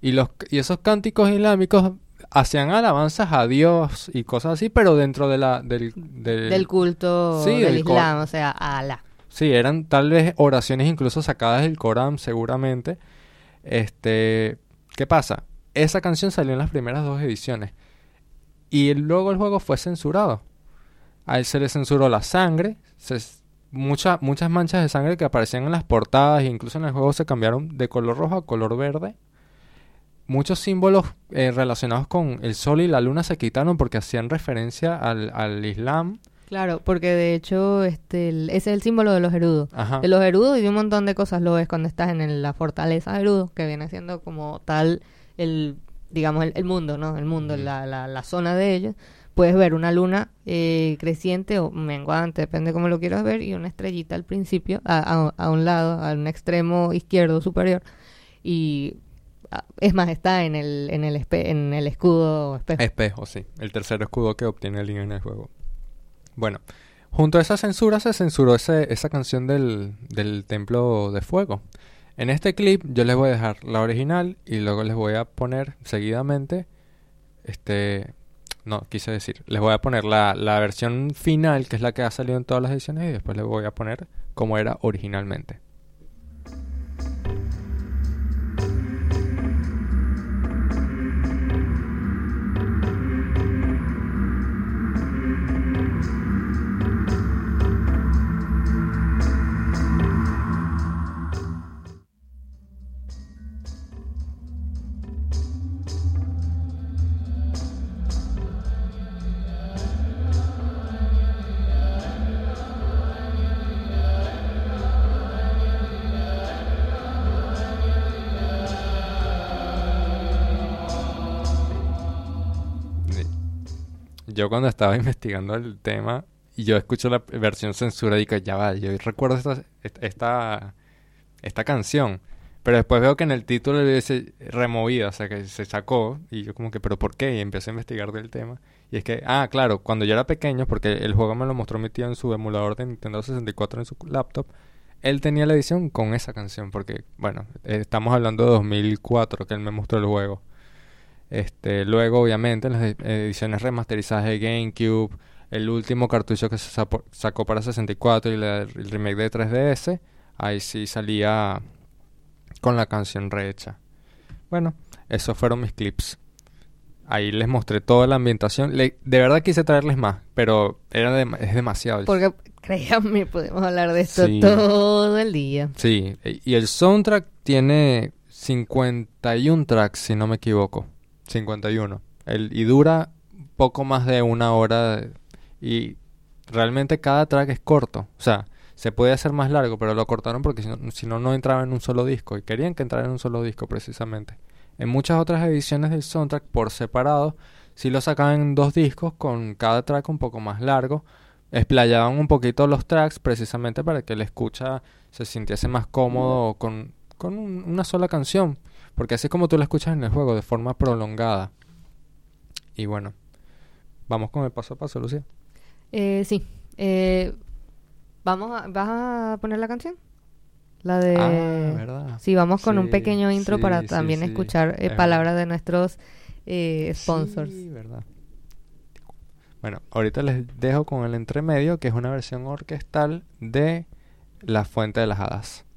Y, los, y esos cánticos islámicos hacían alabanzas a Dios y cosas así, pero dentro de la, del, del, Del culto Sí, del Islam, o sea, a Alá. Sí, eran tal vez oraciones incluso sacadas del Corán, seguramente. Este, ¿qué pasa? Esa canción salió en las primeras dos ediciones. Y luego el juego fue censurado. A él se le censuró la sangre, se- mucha- muchas manchas de sangre que aparecían en las portadas e incluso en el juego se cambiaron de color rojo a color verde. Muchos símbolos eh, relacionados con el sol y la luna se quitaron porque hacían referencia al, al Islam. Claro, porque de hecho este el- ese es el símbolo de los erudos. Ajá. De los erudos y de un montón de cosas lo ves cuando estás en el- la fortaleza de erudos, que viene siendo como tal el, digamos, el, el mundo, ¿no? El mundo, la, la, la zona de ellos. Puedes ver una luna eh, creciente o menguante, depende cómo lo quieras ver, y una estrellita al principio, a, a- a un lado, a un extremo izquierdo superior. Y es más, está en el, en el, espe- en el escudo espejo. Espejo, sí. El tercer escudo que obtiene Link en el juego. Bueno, junto a esa censura se censuró ese, esa canción del, del Templo de Fuego. En este clip yo les voy a dejar la original y luego les voy a poner seguidamente, este, no, quise decir, les voy a poner la, la versión final, que es la que ha salido en todas las ediciones, y después les voy a poner como era originalmente. Yo cuando estaba investigando el tema y yo escucho la versión censura y digo, ya va, yo recuerdo esta, esta, esta canción. Pero después veo que en el título dice removida, o sea que se sacó. Y yo como que, ¿pero por qué? Y empecé a investigar del tema. Y es que, ah, claro, cuando yo era pequeño, porque el juego me lo mostró mi tío en su emulador de Nintendo 64 en su laptop, él tenía la edición con esa canción, porque, bueno, estamos hablando de 2004 que él me mostró el juego. Este, luego, obviamente, en las ed- ediciones remasterizadas de GameCube, el último cartucho que se sacó para 64 y la- el remake de 3DS, ahí sí salía con la canción rehecha. Bueno, esos fueron mis clips. Ahí les mostré toda la ambientación. Le- de verdad quise traerles más, pero era es demasiado. Porque, créanme, podemos hablar de esto Sí. todo el día. Sí, e- y el soundtrack tiene 51 tracks, si no me equivoco. 51. El, y dura poco más de una hora. Y realmente cada track es corto. O sea, se puede hacer más largo, pero lo cortaron porque si no, no, entraba en un solo disco. Y querían que entrara en un solo disco, precisamente. En muchas otras ediciones del soundtrack, por separado, sí lo sacaban en dos discos con cada track un poco más largo. Explayaban un poquito los tracks precisamente para que el escucha se sintiese más cómodo con, con un- una sola canción. Porque así es como tú la escuchas en el juego, de forma prolongada. Y bueno, vamos con el paso a paso, Lucía. Eh, sí. Eh, vamos a, ¿Vas a poner la canción? La de... Ah, ¿verdad? Sí, vamos con un pequeño intro sí, para sí, también escuchar eh, es palabras de nuestros eh, sponsors. Sí, verdad. Bueno, ahorita les dejo con el entremedio, que es una versión orquestal de La Fuente de las Hadas.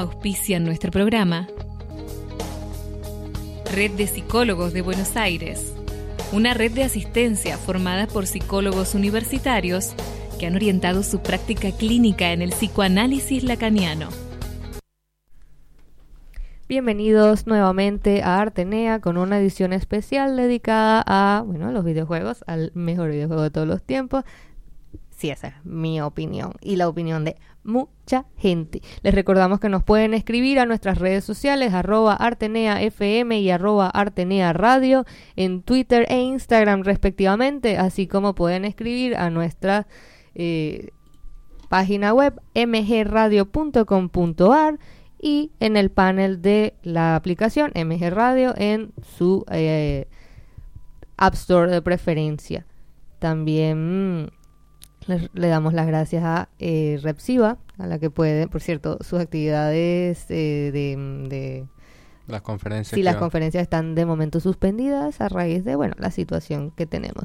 Auspician nuestro programa. Red de Psicólogos de Buenos Aires. Una red de asistencia formada por psicólogos universitarios que han orientado su práctica clínica en el psicoanálisis lacaniano. Bienvenidos nuevamente a Artenea con una edición especial dedicada a, bueno, los videojuegos, al mejor videojuego de todos los tiempos. Sí, esa es mi opinión y la opinión de mucha gente. Les recordamos que nos pueden escribir a nuestras redes sociales, arroba Artenea FM y arroba Artenea Radio, en Twitter e Instagram respectivamente, así como pueden escribir a nuestra eh, página web mgradio.com.ar y en el panel de la aplicación MG Radio en su eh, App Store de preferencia. También le, le damos las gracias a eh, Repsiva, a la que puede, por cierto, sus actividades eh, de, de Las conferencias. Sí, las va- conferencias están de momento suspendidas a raíz de, bueno, la situación que tenemos.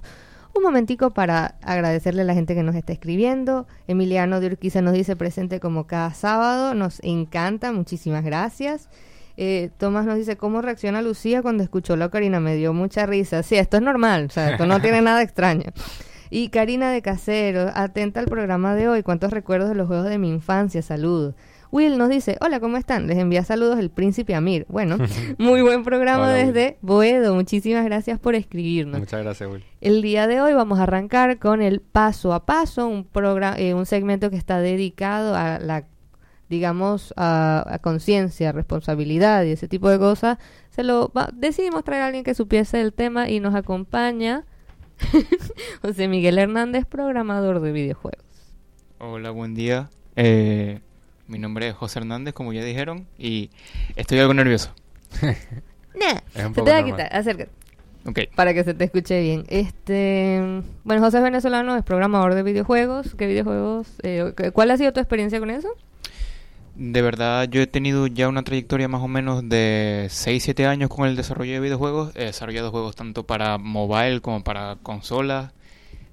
Un momentico para agradecerle a la gente que nos está escribiendo. Emiliano de Urquiza nos dice presente como cada sábado. Nos encanta, muchísimas gracias. Eh, Tomás nos dice, ¿cómo reacciona Lucía cuando escuchó la Karina? Me dio mucha risa. Sí, esto es normal, o sea, esto no tiene nada extraño. Y Karina de Casero, atenta al programa de hoy. ¿Cuántos recuerdos de los juegos de mi infancia? Saludos. Will nos dice, hola, ¿cómo están? Les envía saludos el príncipe Amir. Bueno, muy buen programa Hola, desde Boedo. Muchísimas gracias por escribirnos. Muchas gracias, Will. El día de hoy vamos a arrancar con el paso a paso, un programa, un segmento que está dedicado a la, digamos, a, a conciencia, responsabilidad y ese tipo de cosas. Se lo va- decidimos traer a alguien que supiese el tema y nos acompaña José Miguel Hernández, programador de videojuegos. Hola, buen día. Eh, mi nombre es José Hernández, como ya dijeron, y estoy algo nervioso. Nah, Es un se poco te va a quitar, acércate. Ok, Para que se te escuche bien. Este, bueno, José es venezolano, es programador de videojuegos. ¿Qué videojuegos? eh, cu- ¿Cuál ha sido tu experiencia con eso? De verdad yo he tenido ya una trayectoria más o menos de 6-7 años con el desarrollo de videojuegos. He desarrollado juegos tanto para mobile como para consolas,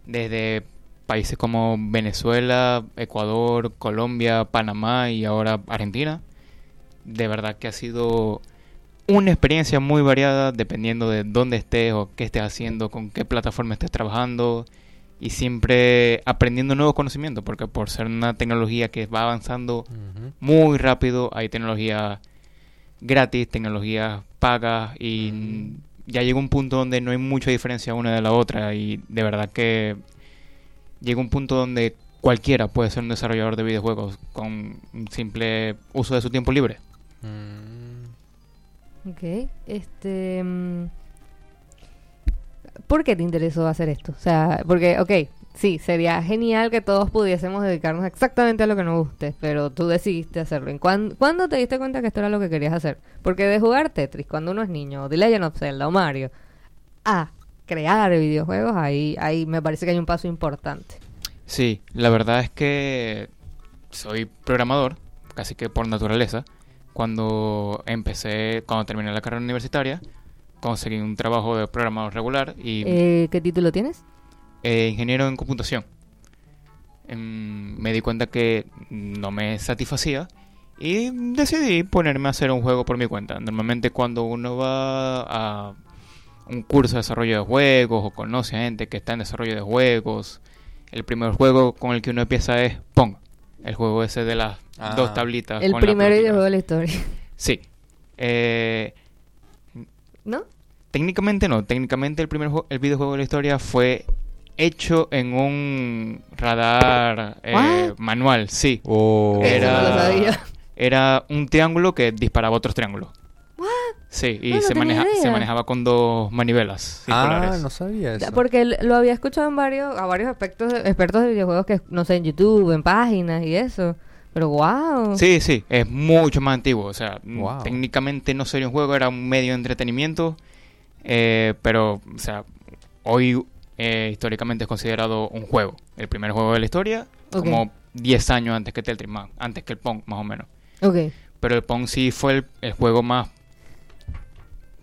desde países como Venezuela, Ecuador, Colombia, Panamá y ahora Argentina. De verdad que ha sido una experiencia muy variada dependiendo de dónde estés o qué estés haciendo, con qué plataforma estés trabajando y siempre aprendiendo nuevos conocimientos, porque por ser una tecnología que va avanzando muy rápido, hay tecnología gratis, tecnologías pagas y Mm. ya llega un punto donde no hay mucha diferencia una de la otra y de verdad que llega un punto donde cualquiera puede ser un desarrollador de videojuegos con un simple uso de su tiempo libre. Mm. Ok, este... mm, ¿Por qué te interesó hacer esto? O sea, porque, ok, sí, sería genial que todos pudiésemos dedicarnos exactamente a lo que nos guste, pero tú decidiste hacerlo. ¿En cuán- ¿Cuándo te diste cuenta que esto era lo que querías hacer? Porque de jugar Tetris cuando uno es niño, o The Legend of Zelda o Mario, a crear videojuegos, ahí, ahí me parece que hay un paso importante. Sí, la verdad es que soy programador, casi que por naturaleza. Cuando empecé, cuando terminé la carrera universitaria, conseguí un trabajo de programador regular y Eh, ¿Qué título tienes? eh, ingeniero en computación. Em, me di cuenta que no me satisfacía y decidí ponerme a hacer un juego por mi cuenta. Normalmente cuando uno va a un curso de desarrollo de juegos o conoce a gente que está en desarrollo de juegos, el primer juego con el que uno empieza es Pong. El juego ese de las Ah. dos tablitas. El primer videojuego de la historia, Sí. Eh, ¿no? Técnicamente no, técnicamente el primer el videojuego de la historia fue hecho en un radar eh, manual, sí. Oh. Era- un triángulo que disparaba otros triángulos. Sí, y No, no se, maneja, se manejaba con dos manivelas Ah, no sabía eso. Porque lo había escuchado en varios, a varios expertos, expertos de videojuegos que, no sé, en YouTube, en páginas y eso. Pero wow. Sí, sí, es mucho más antiguo. O sea, Wow. técnicamente no sería un juego, era un medio de entretenimiento. Eh, pero, o sea, hoy eh, históricamente es considerado un juego. El primer juego de la historia, como 10 años antes que Tetris, más, antes que el Pong, más o menos. Pero el Pong sí fue el, el juego más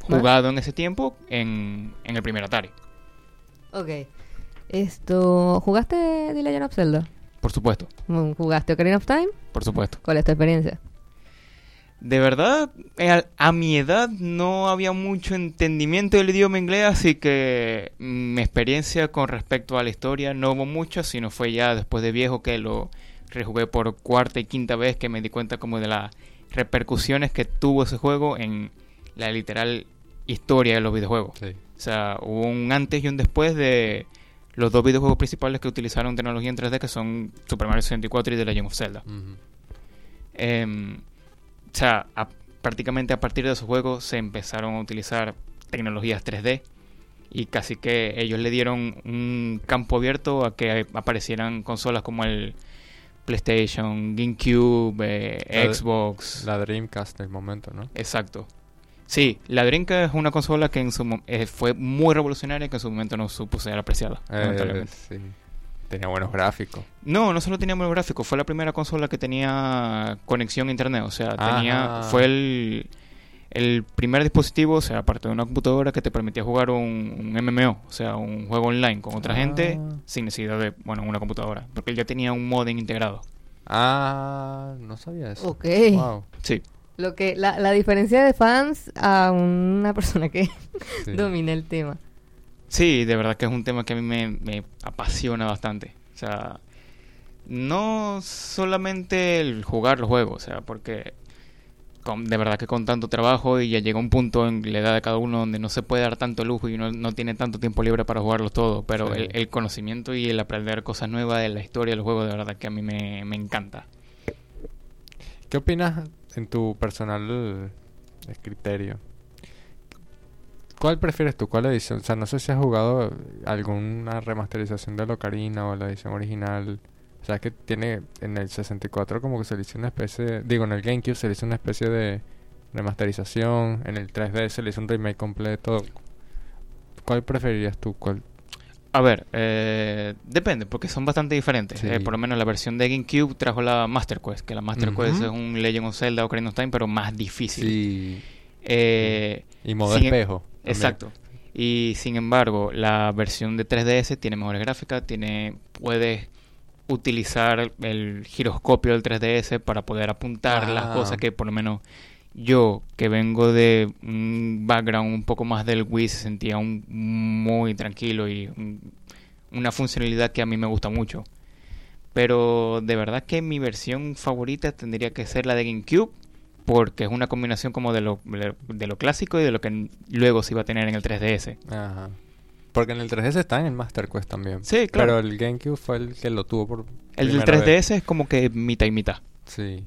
jugado en ese tiempo en, en el primer Atari. Ok. Esto, ¿jugaste The Legend of Zelda? Por supuesto, Mm, ¿Jugaste Ocarina of Time? por supuesto. ¿Cuál es tu experiencia? De verdad, eh, a, mi edad no había mucho entendimiento del idioma inglés, así que mi experiencia con respecto a la historia no hubo mucho, sino fue ya después de viejo que lo rejugué por cuarta y quinta vez que me di cuenta como de las repercusiones que tuvo ese juego en la literal historia de los videojuegos. Sí. O sea, hubo un antes y un después de los dos videojuegos principales que utilizaron tecnología en 3D, que son Super Mario 64 y The Legend of Zelda. O sea, a- prácticamente a partir de esos juegos se empezaron a utilizar tecnologías 3D y casi que ellos le dieron un campo abierto a que aparecieran consolas como el PlayStation, GameCube, eh, La Xbox. La Dreamcast del momento, ¿no? Exacto. Sí, la Dreamcast es una consola que en su eh, fue muy revolucionaria y que en su momento no supo ser apreciada. Eh, sí. Tenía buenos gráficos. No, no solo tenía buenos gráficos, fue la primera consola que tenía conexión a internet, o sea, Ajá. tenía fue el, el primer dispositivo, o sea, aparte de una computadora que te permitía jugar un, un MMO, o sea, un juego online con otra gente Ah. sin necesidad de, bueno, una computadora, porque él ya tenía un modem integrado. Ah, no sabía eso. Ok. Wow. Sí. Lo que, la, la diferencia de fans a una persona que Sí. domina el tema. Sí, de verdad que es un tema que a mí me, me apasiona bastante. O sea, no solamente el jugar los juegos, o sea, porque con- de verdad que con tanto trabajo y ya llega un punto en la edad de cada uno donde no se puede dar tanto lujo y uno no tiene tanto tiempo libre para jugarlos todos, pero Sí. el, el conocimiento y el aprender cosas nuevas de la historia de los juegos, de verdad que a mí me, me encanta. ¿Qué opinas en tu personal criterio? ¿Cuál prefieres tú? ¿Cuál edición? O sea, no sé si has jugado alguna remasterización de Locarina o la edición original. O sea, que tiene en el 64 como que se le hizo una especie de... Digo, en el GameCube se le hizo una especie de remasterización. En el 3D se le hizo un remake completo. ¿Cuál preferirías tú? ¿Cuál? A ver, eh, depende, porque son bastante diferentes. Sí. Eh, por lo menos la versión de GameCube trajo la Master Quest, que la Master. Quest es un Legend of Zelda Ocarina of Time, pero más difícil. Sí. Eh, Y modo Sin- espejo. Exacto. Y sin embargo, la versión de 3DS tiene mejores gráficas, tiene puedes utilizar el giroscopio del 3DS para poder apuntar las cosas que por lo menos yo, que vengo de un background un poco más del Wii, se sentía un, muy tranquilo y un- una funcionalidad que a mí me gusta mucho. Pero de verdad que mi versión favorita tendría que ser la de GameCube, porque es una combinación como de lo, de lo clásico y de lo que luego se iba a tener en el 3DS. Ajá. Porque en el 3DS está en el Master Quest también. Sí, claro. Pero el GameCube fue el que lo tuvo por el del primera 3DS vez. es como que mitad y mitad. Sí.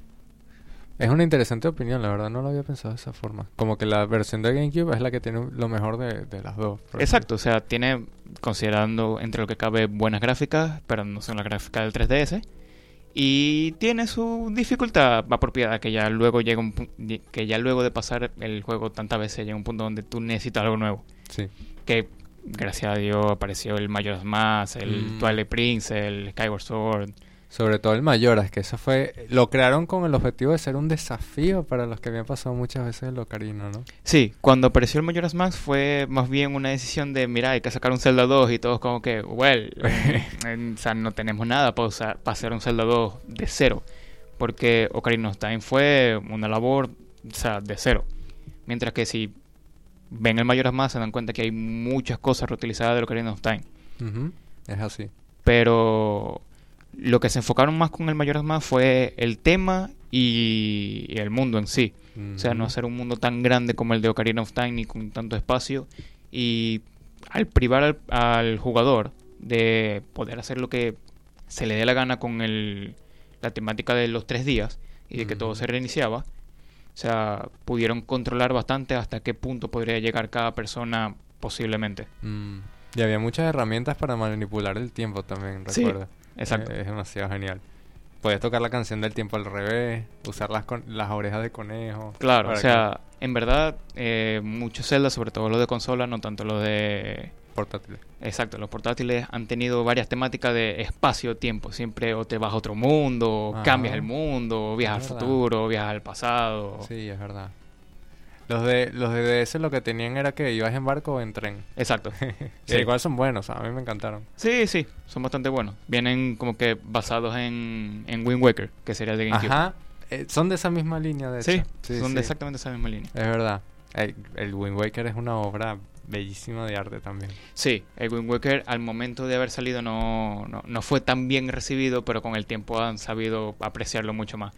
Es una interesante opinión, la verdad, no lo había pensado de esa forma. Como que la versión de GameCube es la que tiene lo mejor de, de las dos. Exacto, o sea, tiene, considerando entre lo que cabe, buenas gráficas, pero no son las gráficas del 3DS. Y tiene su dificultad apropiada, que ya luego llega un que ya luego de pasar el juego tantas veces llega un punto donde tú necesitas algo nuevo. Sí. Que gracias a Dios apareció el Majora's Mask, el Mm. Twilight Prince, el Skyward Sword. Sobre todo el Mayoras, que eso fue... Lo crearon con el objetivo de ser un desafío para los que habían pasado muchas veces el Ocarina, ¿no? Sí, cuando apareció el Majora's Mask fue más bien una decisión de, mira, hay que sacar un Zelda 2 y todos como que, well, eh, o sea, no tenemos nada para, usar, para hacer un Zelda 2 de cero. Porque Ocarina of Time fue una labor, o sea, de cero. Mientras que si ven el Majora's Mask se dan cuenta que hay muchas cosas reutilizadas del Ocarina of Time. Es así. Pero lo que se enfocaron más con el Majora's Mask fue el tema y, el mundo en sí. O sea, no hacer un mundo tan grande como el de Ocarina of Time ni con tanto espacio. Y al privar al, al jugador de poder hacer lo que se le dé la gana con el, la temática de los tres días y de que todo se reiniciaba, o sea, pudieron controlar bastante hasta qué punto podría llegar cada persona posiblemente. Mm. Y había muchas herramientas para manipular el tiempo también, Sí, recuerda. Exacto. Eh, Es demasiado genial. Puedes tocar la canción del tiempo al revés, usar las, con- las orejas de conejo. Claro, o sea, en verdad, eh, muchos Zelda, sobre todo los de consola, no tanto los de portátiles. Exacto, los portátiles han tenido varias temáticas de espacio-tiempo. Siempre o te vas a otro mundo, o Ajá. cambias el mundo, o viajas al futuro, o viajas al pasado. Sí, es verdad. Los de los de DS lo que tenían era que ibas en barco o en tren. Exacto. Sí. Igual son buenos, a mí me encantaron. Sí, sí, son bastante buenos. Vienen como que basados en, en Wind Waker, que sería el de GameCube. Ajá, Eh, son de esa misma línea, de Sí, hecho. son sí. de exactamente esa misma línea. Es verdad. El, el Wind Waker es una obra bellísima de arte también. Sí, el Wind Waker al momento de haber salido no, no, no fue tan bien recibido, pero con el tiempo han sabido apreciarlo mucho más.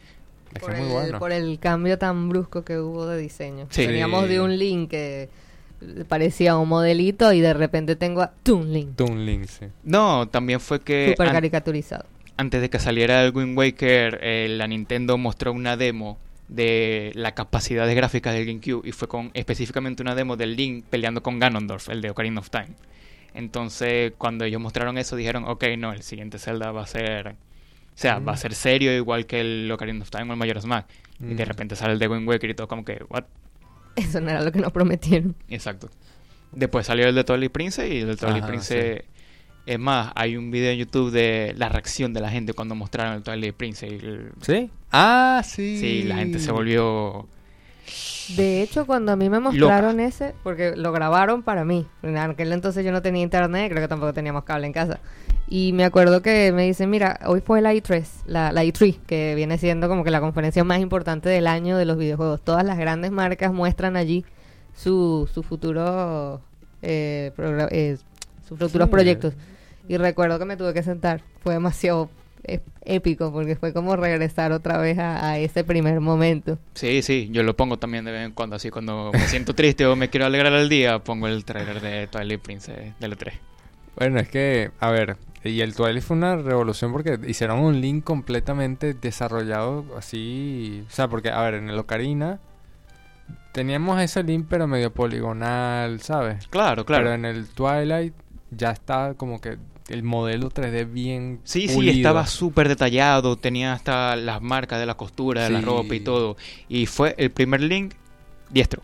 Es por, que el, muy bueno. por el cambio tan brusco que hubo de diseño. Sí. Teníamos de un link que parecía un modelito y de repente tengo a Toon Link. Toon Link, sí. No, también fue que Súper an- caricaturizado. antes de que saliera el Wind Waker, eh, la Nintendo mostró una demo de la capacidad de gráficas del GameCube y fue con específicamente una demo del Link peleando con Ganondorf, el de Ocarina of Time. Entonces, cuando ellos mostraron eso, dijeron, ok, no, el siguiente Zelda va a ser... O sea, va a ser serio igual que el Ocarina of Time o el Majora's Mask. Y de Mm. repente sale el de Wind Waker y todo como que, what? Eso no era lo que nos prometieron. Exacto. Después salió el de Twilight Princess y el de Twilight Ajá, Princess... Es más, hay un video en YouTube de la reacción de la gente cuando mostraron el Twilight Princess. y el- ¿Sí? Ah, sí. Sí, la gente se volvió... De hecho, cuando a mí me mostraron ese, porque lo grabaron para mí. En aquel entonces yo no tenía internet, creo que tampoco teníamos cable en casa. Y me acuerdo que me dicen, mira, hoy fue la E3, la, la E3, que viene siendo como que la conferencia más importante del año de los videojuegos. Todas las grandes marcas muestran allí su, su futuro, eh, eh, sus futuros Sí. proyectos. Y recuerdo que me tuve que sentar. Fue demasiado épico, porque fue como regresar otra vez a, a ese primer momento. Sí, sí, yo lo pongo también de vez en cuando, así cuando me siento triste o me quiero alegrar el día, pongo el trailer de Twilight Princess del E3. Bueno, es que, a ver, y el Twilight fue una revolución porque hicieron un link completamente desarrollado así. O sea, porque, a ver, en el Ocarina teníamos ese link pero medio poligonal, ¿sabes? Claro, claro. Pero en el Twilight ya está como que el modelo 3D bien. Sí, sí, estaba súper detallado, tenía hasta las marcas de la costura, de la ropa y todo. Y fue el primer link diestro.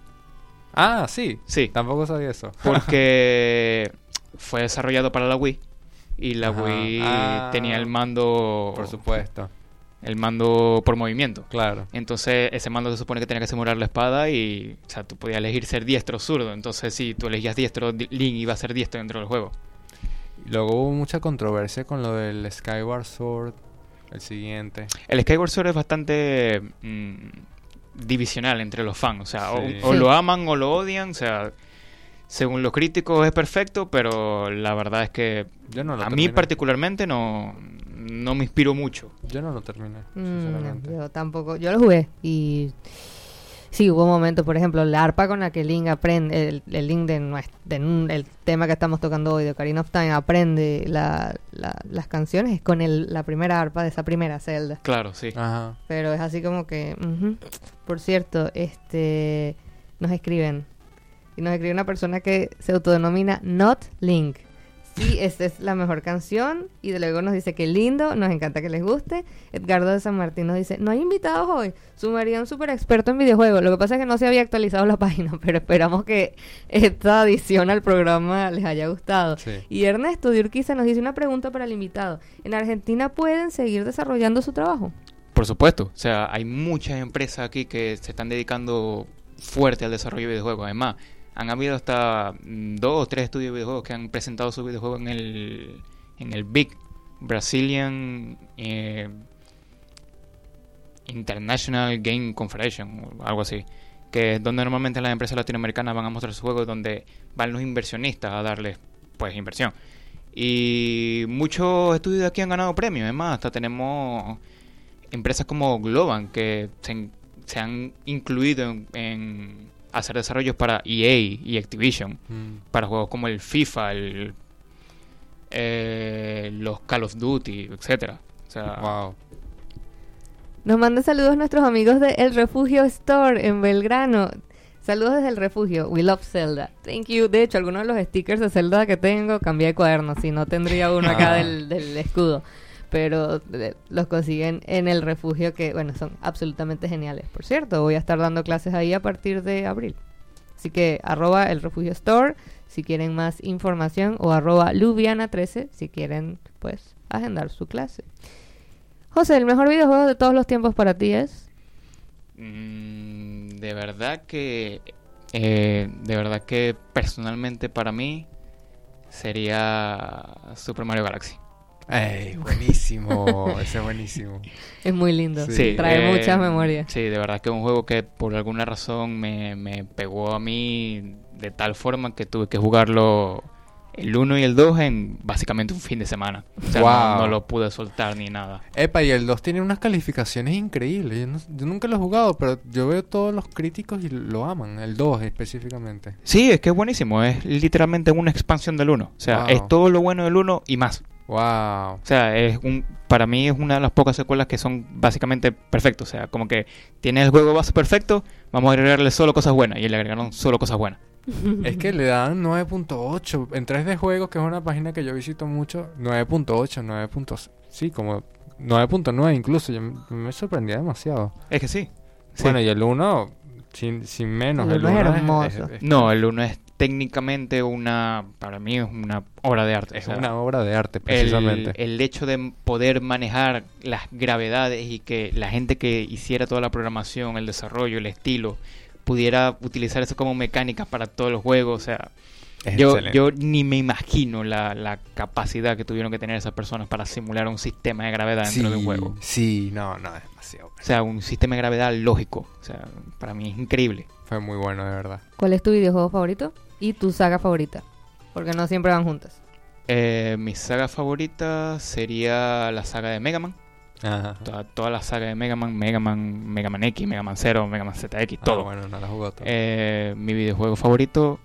Ah, sí. Sí, Tampoco sabía eso. porque fue desarrollado para la Wii. Y la Ajá. Wii Ah. tenía el mando... Por supuesto. El mando por movimiento. Claro. Entonces, ese mando se supone que tenía que simular la espada y, o sea, tú podías elegir ser diestro o zurdo. Entonces, si tú elegías diestro, Di- Link iba a ser diestro dentro del juego. Luego hubo mucha controversia con lo del Skyward Sword, el siguiente. El Skyward Sword es bastante mm, divisional entre los fans. O sea, o- Sí. o, Sí. lo aman o lo odian. O sea, según los críticos es perfecto, pero la verdad es que Yo no lo a mí particularmente no, no me inspiró mucho. Yo no lo terminé, Mm, yo tampoco, yo lo jugué y sí hubo momentos, por ejemplo, la arpa con la que Link aprende, el, el Link de, el tema que estamos tocando hoy de Ocarina of Time aprende la- la- las canciones es con el, la primera arpa de esa primera celda, Claro, sí. Ajá. pero es así como que, ujú. por cierto, este, nos escriben y nos escribe una persona que se autodenomina Not Link. Sí, esta es la mejor canción. Y de luego nos dice que lindo, nos encanta que les guste. Edgardo de San Martín nos dice, no hay invitados hoy. Sumaría un súper experto en videojuegos. Lo que pasa es que no se había actualizado la página, pero esperamos que esta adición al programa les haya gustado. Sí. Y Ernesto de Urquiza nos dice una pregunta para el invitado. ¿En Argentina pueden seguir desarrollando su trabajo? Por supuesto. O sea, hay muchas empresas aquí que se están dedicando fuerte al desarrollo de videojuegos. Además, han habido hasta mm, dos o tres estudios de videojuegos que han presentado su videojuego en el, en el Big Brazilian eh, International Game Confederation o algo así. Que es donde normalmente las empresas latinoamericanas van a mostrar sus juegos, donde van los inversionistas a darles pues inversión. Y muchos estudios de aquí han ganado premios. Además, hasta tenemos empresas como Globan que se, se han incluido en hacer desarrollos para EA y Activision Mm. para juegos como el FIFA, el, eh, los Call of Duty, etcétera. O sea, Wow. Nos manda saludos nuestros amigos de El Refugio Store en Belgrano. Saludos desde el refugio. We love Zelda. Thank you. De hecho, algunos de los stickers de Zelda que tengo cambié de cuaderno. Si no, tendría uno acá Ah. del, del escudo. Pero eh, los consiguen en el refugio que, bueno, son absolutamente geniales. Por cierto, voy a estar dando clases ahí a partir de abril. Así que arroba el refugio store si quieren más información o arroba luviana13 si quieren, pues, agendar su clase. José, el mejor videojuego de todos los tiempos para ti es... mm, de verdad que, eh, de verdad que personalmente para mí sería Super Mario Galaxy. ¡Ey! Buenísimo. Ese es buenísimo. Es muy lindo. Sí. Trae eh, muchas memorias. Sí, de verdad que es un juego que por alguna razón me, me pegó a mí de tal forma que tuve que jugarlo el 1 y el 2 en básicamente un fin de semana. O sea, no- Wow. no, lo pude soltar ni nada. Epa, y el 2 tiene unas calificaciones increíbles. Yo, no- yo nunca lo he jugado, pero yo veo todos los críticos y lo aman. El 2 específicamente. Sí, es que es buenísimo. Es literalmente una expansión del 1. O sea, Wow. es todo lo bueno del 1 y más. ¡Wow! O sea, es un, para mí es una de las pocas secuelas que son básicamente perfectos. O sea, como que tiene el juego base perfecto, vamos a agregarle solo cosas buenas. Y le agregaron solo cosas buenas. Es que le dan 9.8 en 3D Juegos, que es una página que yo visito mucho. 9.8, 9. Sí, como 9.9 incluso. Yo me sorprendía demasiado. Es que sí. Sí. Bueno, y el 1 sin, sin menos. El El uno es 1 hermoso. No, el 1 es técnicamente una, para mí es una obra de arte. es o sea, una obra de arte, precisamente. el hecho de poder manejar las gravedades y que la gente que hiciera toda la programación, el desarrollo, el estilo, pudiera utilizar eso como mecánica para todos los juegos, o sea, Es yo, excelente. yo ni me imagino la, la capacidad que tuvieron que tener esas personas para simular un sistema de gravedad dentro de un juego. Sí, no, no, es demasiado. O sea, un sistema de gravedad lógico. O sea, para mí es increíble. Fue muy bueno, de verdad. ¿Cuál es tu videojuego favorito? Y tu saga favorita. Porque no siempre van juntas. Eh, mi saga favorita sería la saga de Mega Man. Ajá. Toda, toda la saga de Mega Man, Mega Man, Mega Man X, Mega Man 0, Mega Man ZX, Ah, todo. bueno, no la jugó todo. Eh, mi videojuego favorito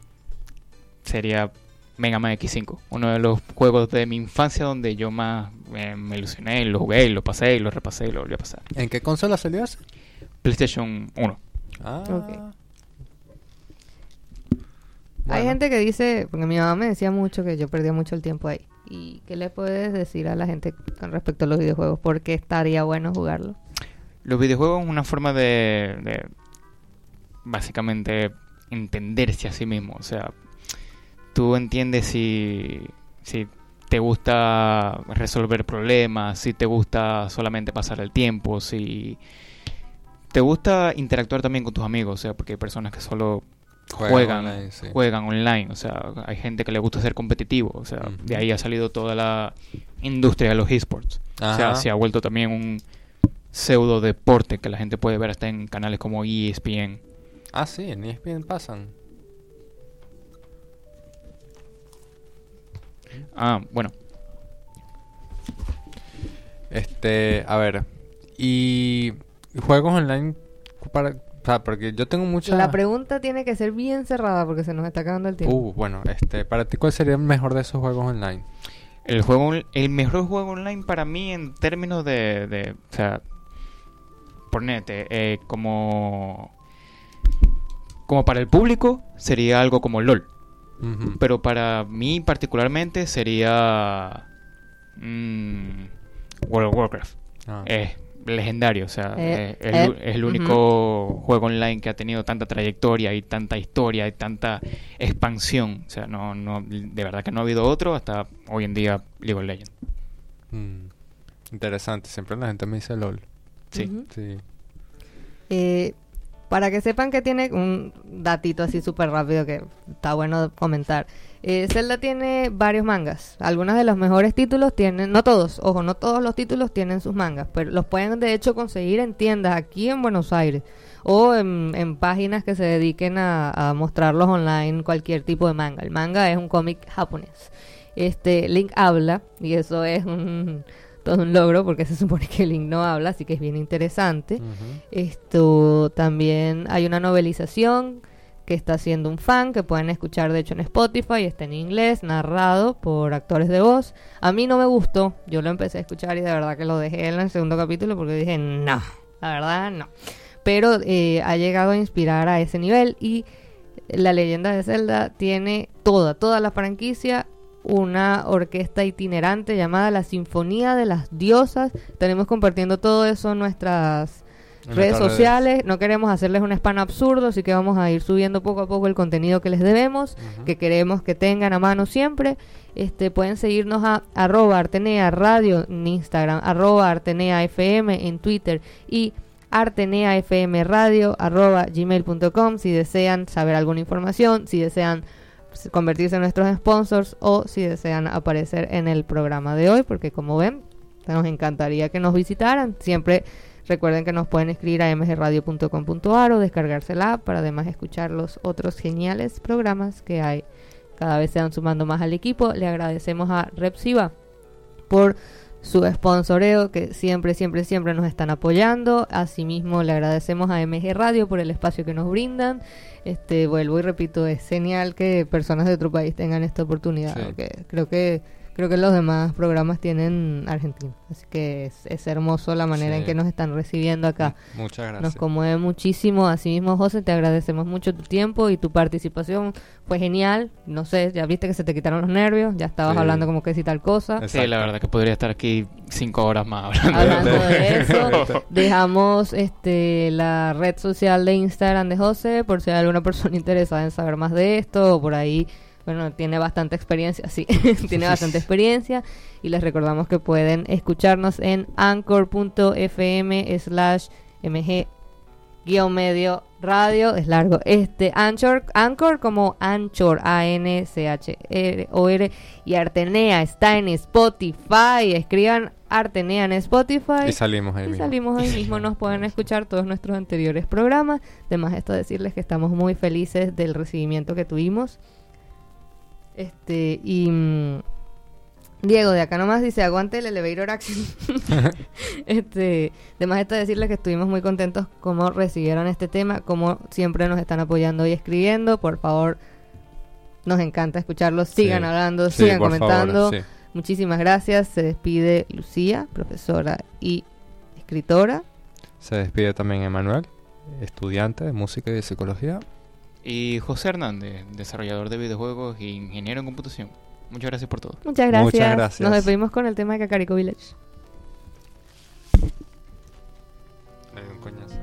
sería Mega Man X5. Uno de los juegos de mi infancia donde yo más eh, me ilusioné, lo jugué, y lo pasé, y lo repasé y lo volví a pasar. ¿En qué consola salió ese? PlayStation 1. Ah. Ok. Bueno. Hay gente que dice, porque mi mamá me decía mucho que yo perdía mucho el tiempo ahí. ¿Y qué le puedes decir a la gente con respecto a los videojuegos? ¿Por qué estaría bueno jugarlo? Los videojuegos es una forma de, de básicamente entenderse a sí mismo. O sea, tú entiendes si, si te gusta resolver problemas, si te gusta solamente pasar el tiempo, si te gusta interactuar también con tus amigos. O sea, porque hay personas que solo juegan, online, sí. juegan online. O sea, hay gente que le gusta ser competitivo. O sea, de ahí ha salido toda la industria de los esports. O sea, se ha vuelto también un pseudo deporte que la gente puede ver hasta en canales como ESPN. Ah, sí, en ESPN pasan. Ah, bueno, Este, a ver. Y juegos online para, o sea, porque yo tengo muchas La pregunta tiene que ser bien cerrada porque se nos está acabando el tiempo. Uh, bueno, este, para ti cuál sería el mejor de esos juegos online? el juego el mejor juego online para mí en términos de, de o sea, ponete eh, como como para el público sería algo como LOL, pero para mí particularmente sería mm, World of Warcraft. Ah. es legendario, o sea, Eh, eh, es, eh, el- es el único juego online que ha tenido tanta trayectoria y tanta historia y tanta expansión. O sea, no, no, de verdad que no ha habido otro hasta hoy en día League of Legends. Mm. Interesante, siempre la gente me dice LOL. Sí. Sí. Eh, para que sepan que tiene un datito así súper rápido que está bueno comentar. Eh, Zelda tiene varios mangas. Algunos de los mejores títulos tienen, no todos, ojo, no todos los títulos tienen sus mangas, pero los pueden de hecho conseguir en tiendas aquí en Buenos Aires o en, páginas que se dediquen a, a mostrarlos online, cualquier tipo de manga. El manga es un cómic japonés. Este Link habla y eso es un, todo un logro porque se supone que Link no habla, así que es bien interesante. Esto también hay una novelización que está haciendo un fan que pueden escuchar de hecho en Spotify, está en inglés, narrado por actores de voz. A mí no me gustó, yo lo empecé a escuchar y de verdad que lo dejé en el segundo capítulo porque dije no, la verdad no. Pero eh, ha llegado a inspirar a ese nivel y la leyenda de Zelda tiene toda, toda la franquicia una orquesta itinerante llamada la Sinfonía de las Diosas. Tenemos compartiendo todo eso en nuestras En redes sociales. No queremos hacerles un spam absurdo, así que vamos a ir subiendo poco a poco el contenido que les debemos, que queremos que tengan a mano siempre. Este, pueden seguirnos a arroba Artenea Radio en Instagram, arroba Artenea FM en Twitter y Artenea FM Radio arroba gmail.com si desean saber alguna información, si desean convertirse en nuestros sponsors o si desean aparecer en el programa de hoy, porque como ven, nos encantaría que nos visitaran. Siempre recuerden que nos pueden escribir a mgradio.com.ar o descargarse la app para además escuchar los otros geniales programas que hay. Cada vez se van sumando más al equipo. Le agradecemos a Repsiva por su sponsoreo que siempre, siempre, siempre nos están apoyando. Asimismo, le agradecemos a MG Radio por el espacio que nos brindan. Este, vuelvo y repito, es genial que personas de otro país tengan esta oportunidad. creo que creo que los demás programas tienen Argentina. Así que es, hermoso la manera en que nos están recibiendo acá. Muchas gracias. Nos conmueve muchísimo. Asimismo, José, te agradecemos mucho tu tiempo y tu participación. Fue genial. No sé, ya viste que se te quitaron los nervios. Ya estabas hablando como que si tal cosa. Sí, la verdad que podría estar aquí cinco horas más hablando, hablando de eso. Dejamos este la red social de Instagram de José por si hay alguna persona interesada en saber más de esto o por ahí bueno, tiene bastante experiencia, sí, tiene bastante experiencia y les recordamos que pueden escucharnos en anchor.fm slash mg guion medio radio, es largo, este Anchor, Anchor como Anchor, A-N-C-H-O-R y Artenea está en Spotify, escriban Artenea en Spotify y salimos ahí y mismo. salimos ahí mismo, nos pueden escuchar todos nuestros anteriores programas, además esto decirles que estamos muy felices del recibimiento que tuvimos este, y mm, Diego de acá nomás dice, aguante el elevator action. este, además está decirles que estuvimos muy contentos como recibieron este tema, como siempre nos están apoyando y escribiendo. Por favor, nos encanta escucharlos. Sigan hablando, sigan comentando. Muchísimas gracias. Se despide Lucía, profesora y escritora. Se despide también Emanuel, estudiante de música y de psicología y José Hernández, desarrollador de videojuegos e ingeniero en computación. Muchas gracias por todo. Muchas gracias. Nos despedimos con el tema de Cacarico Village. Hay un coñazo.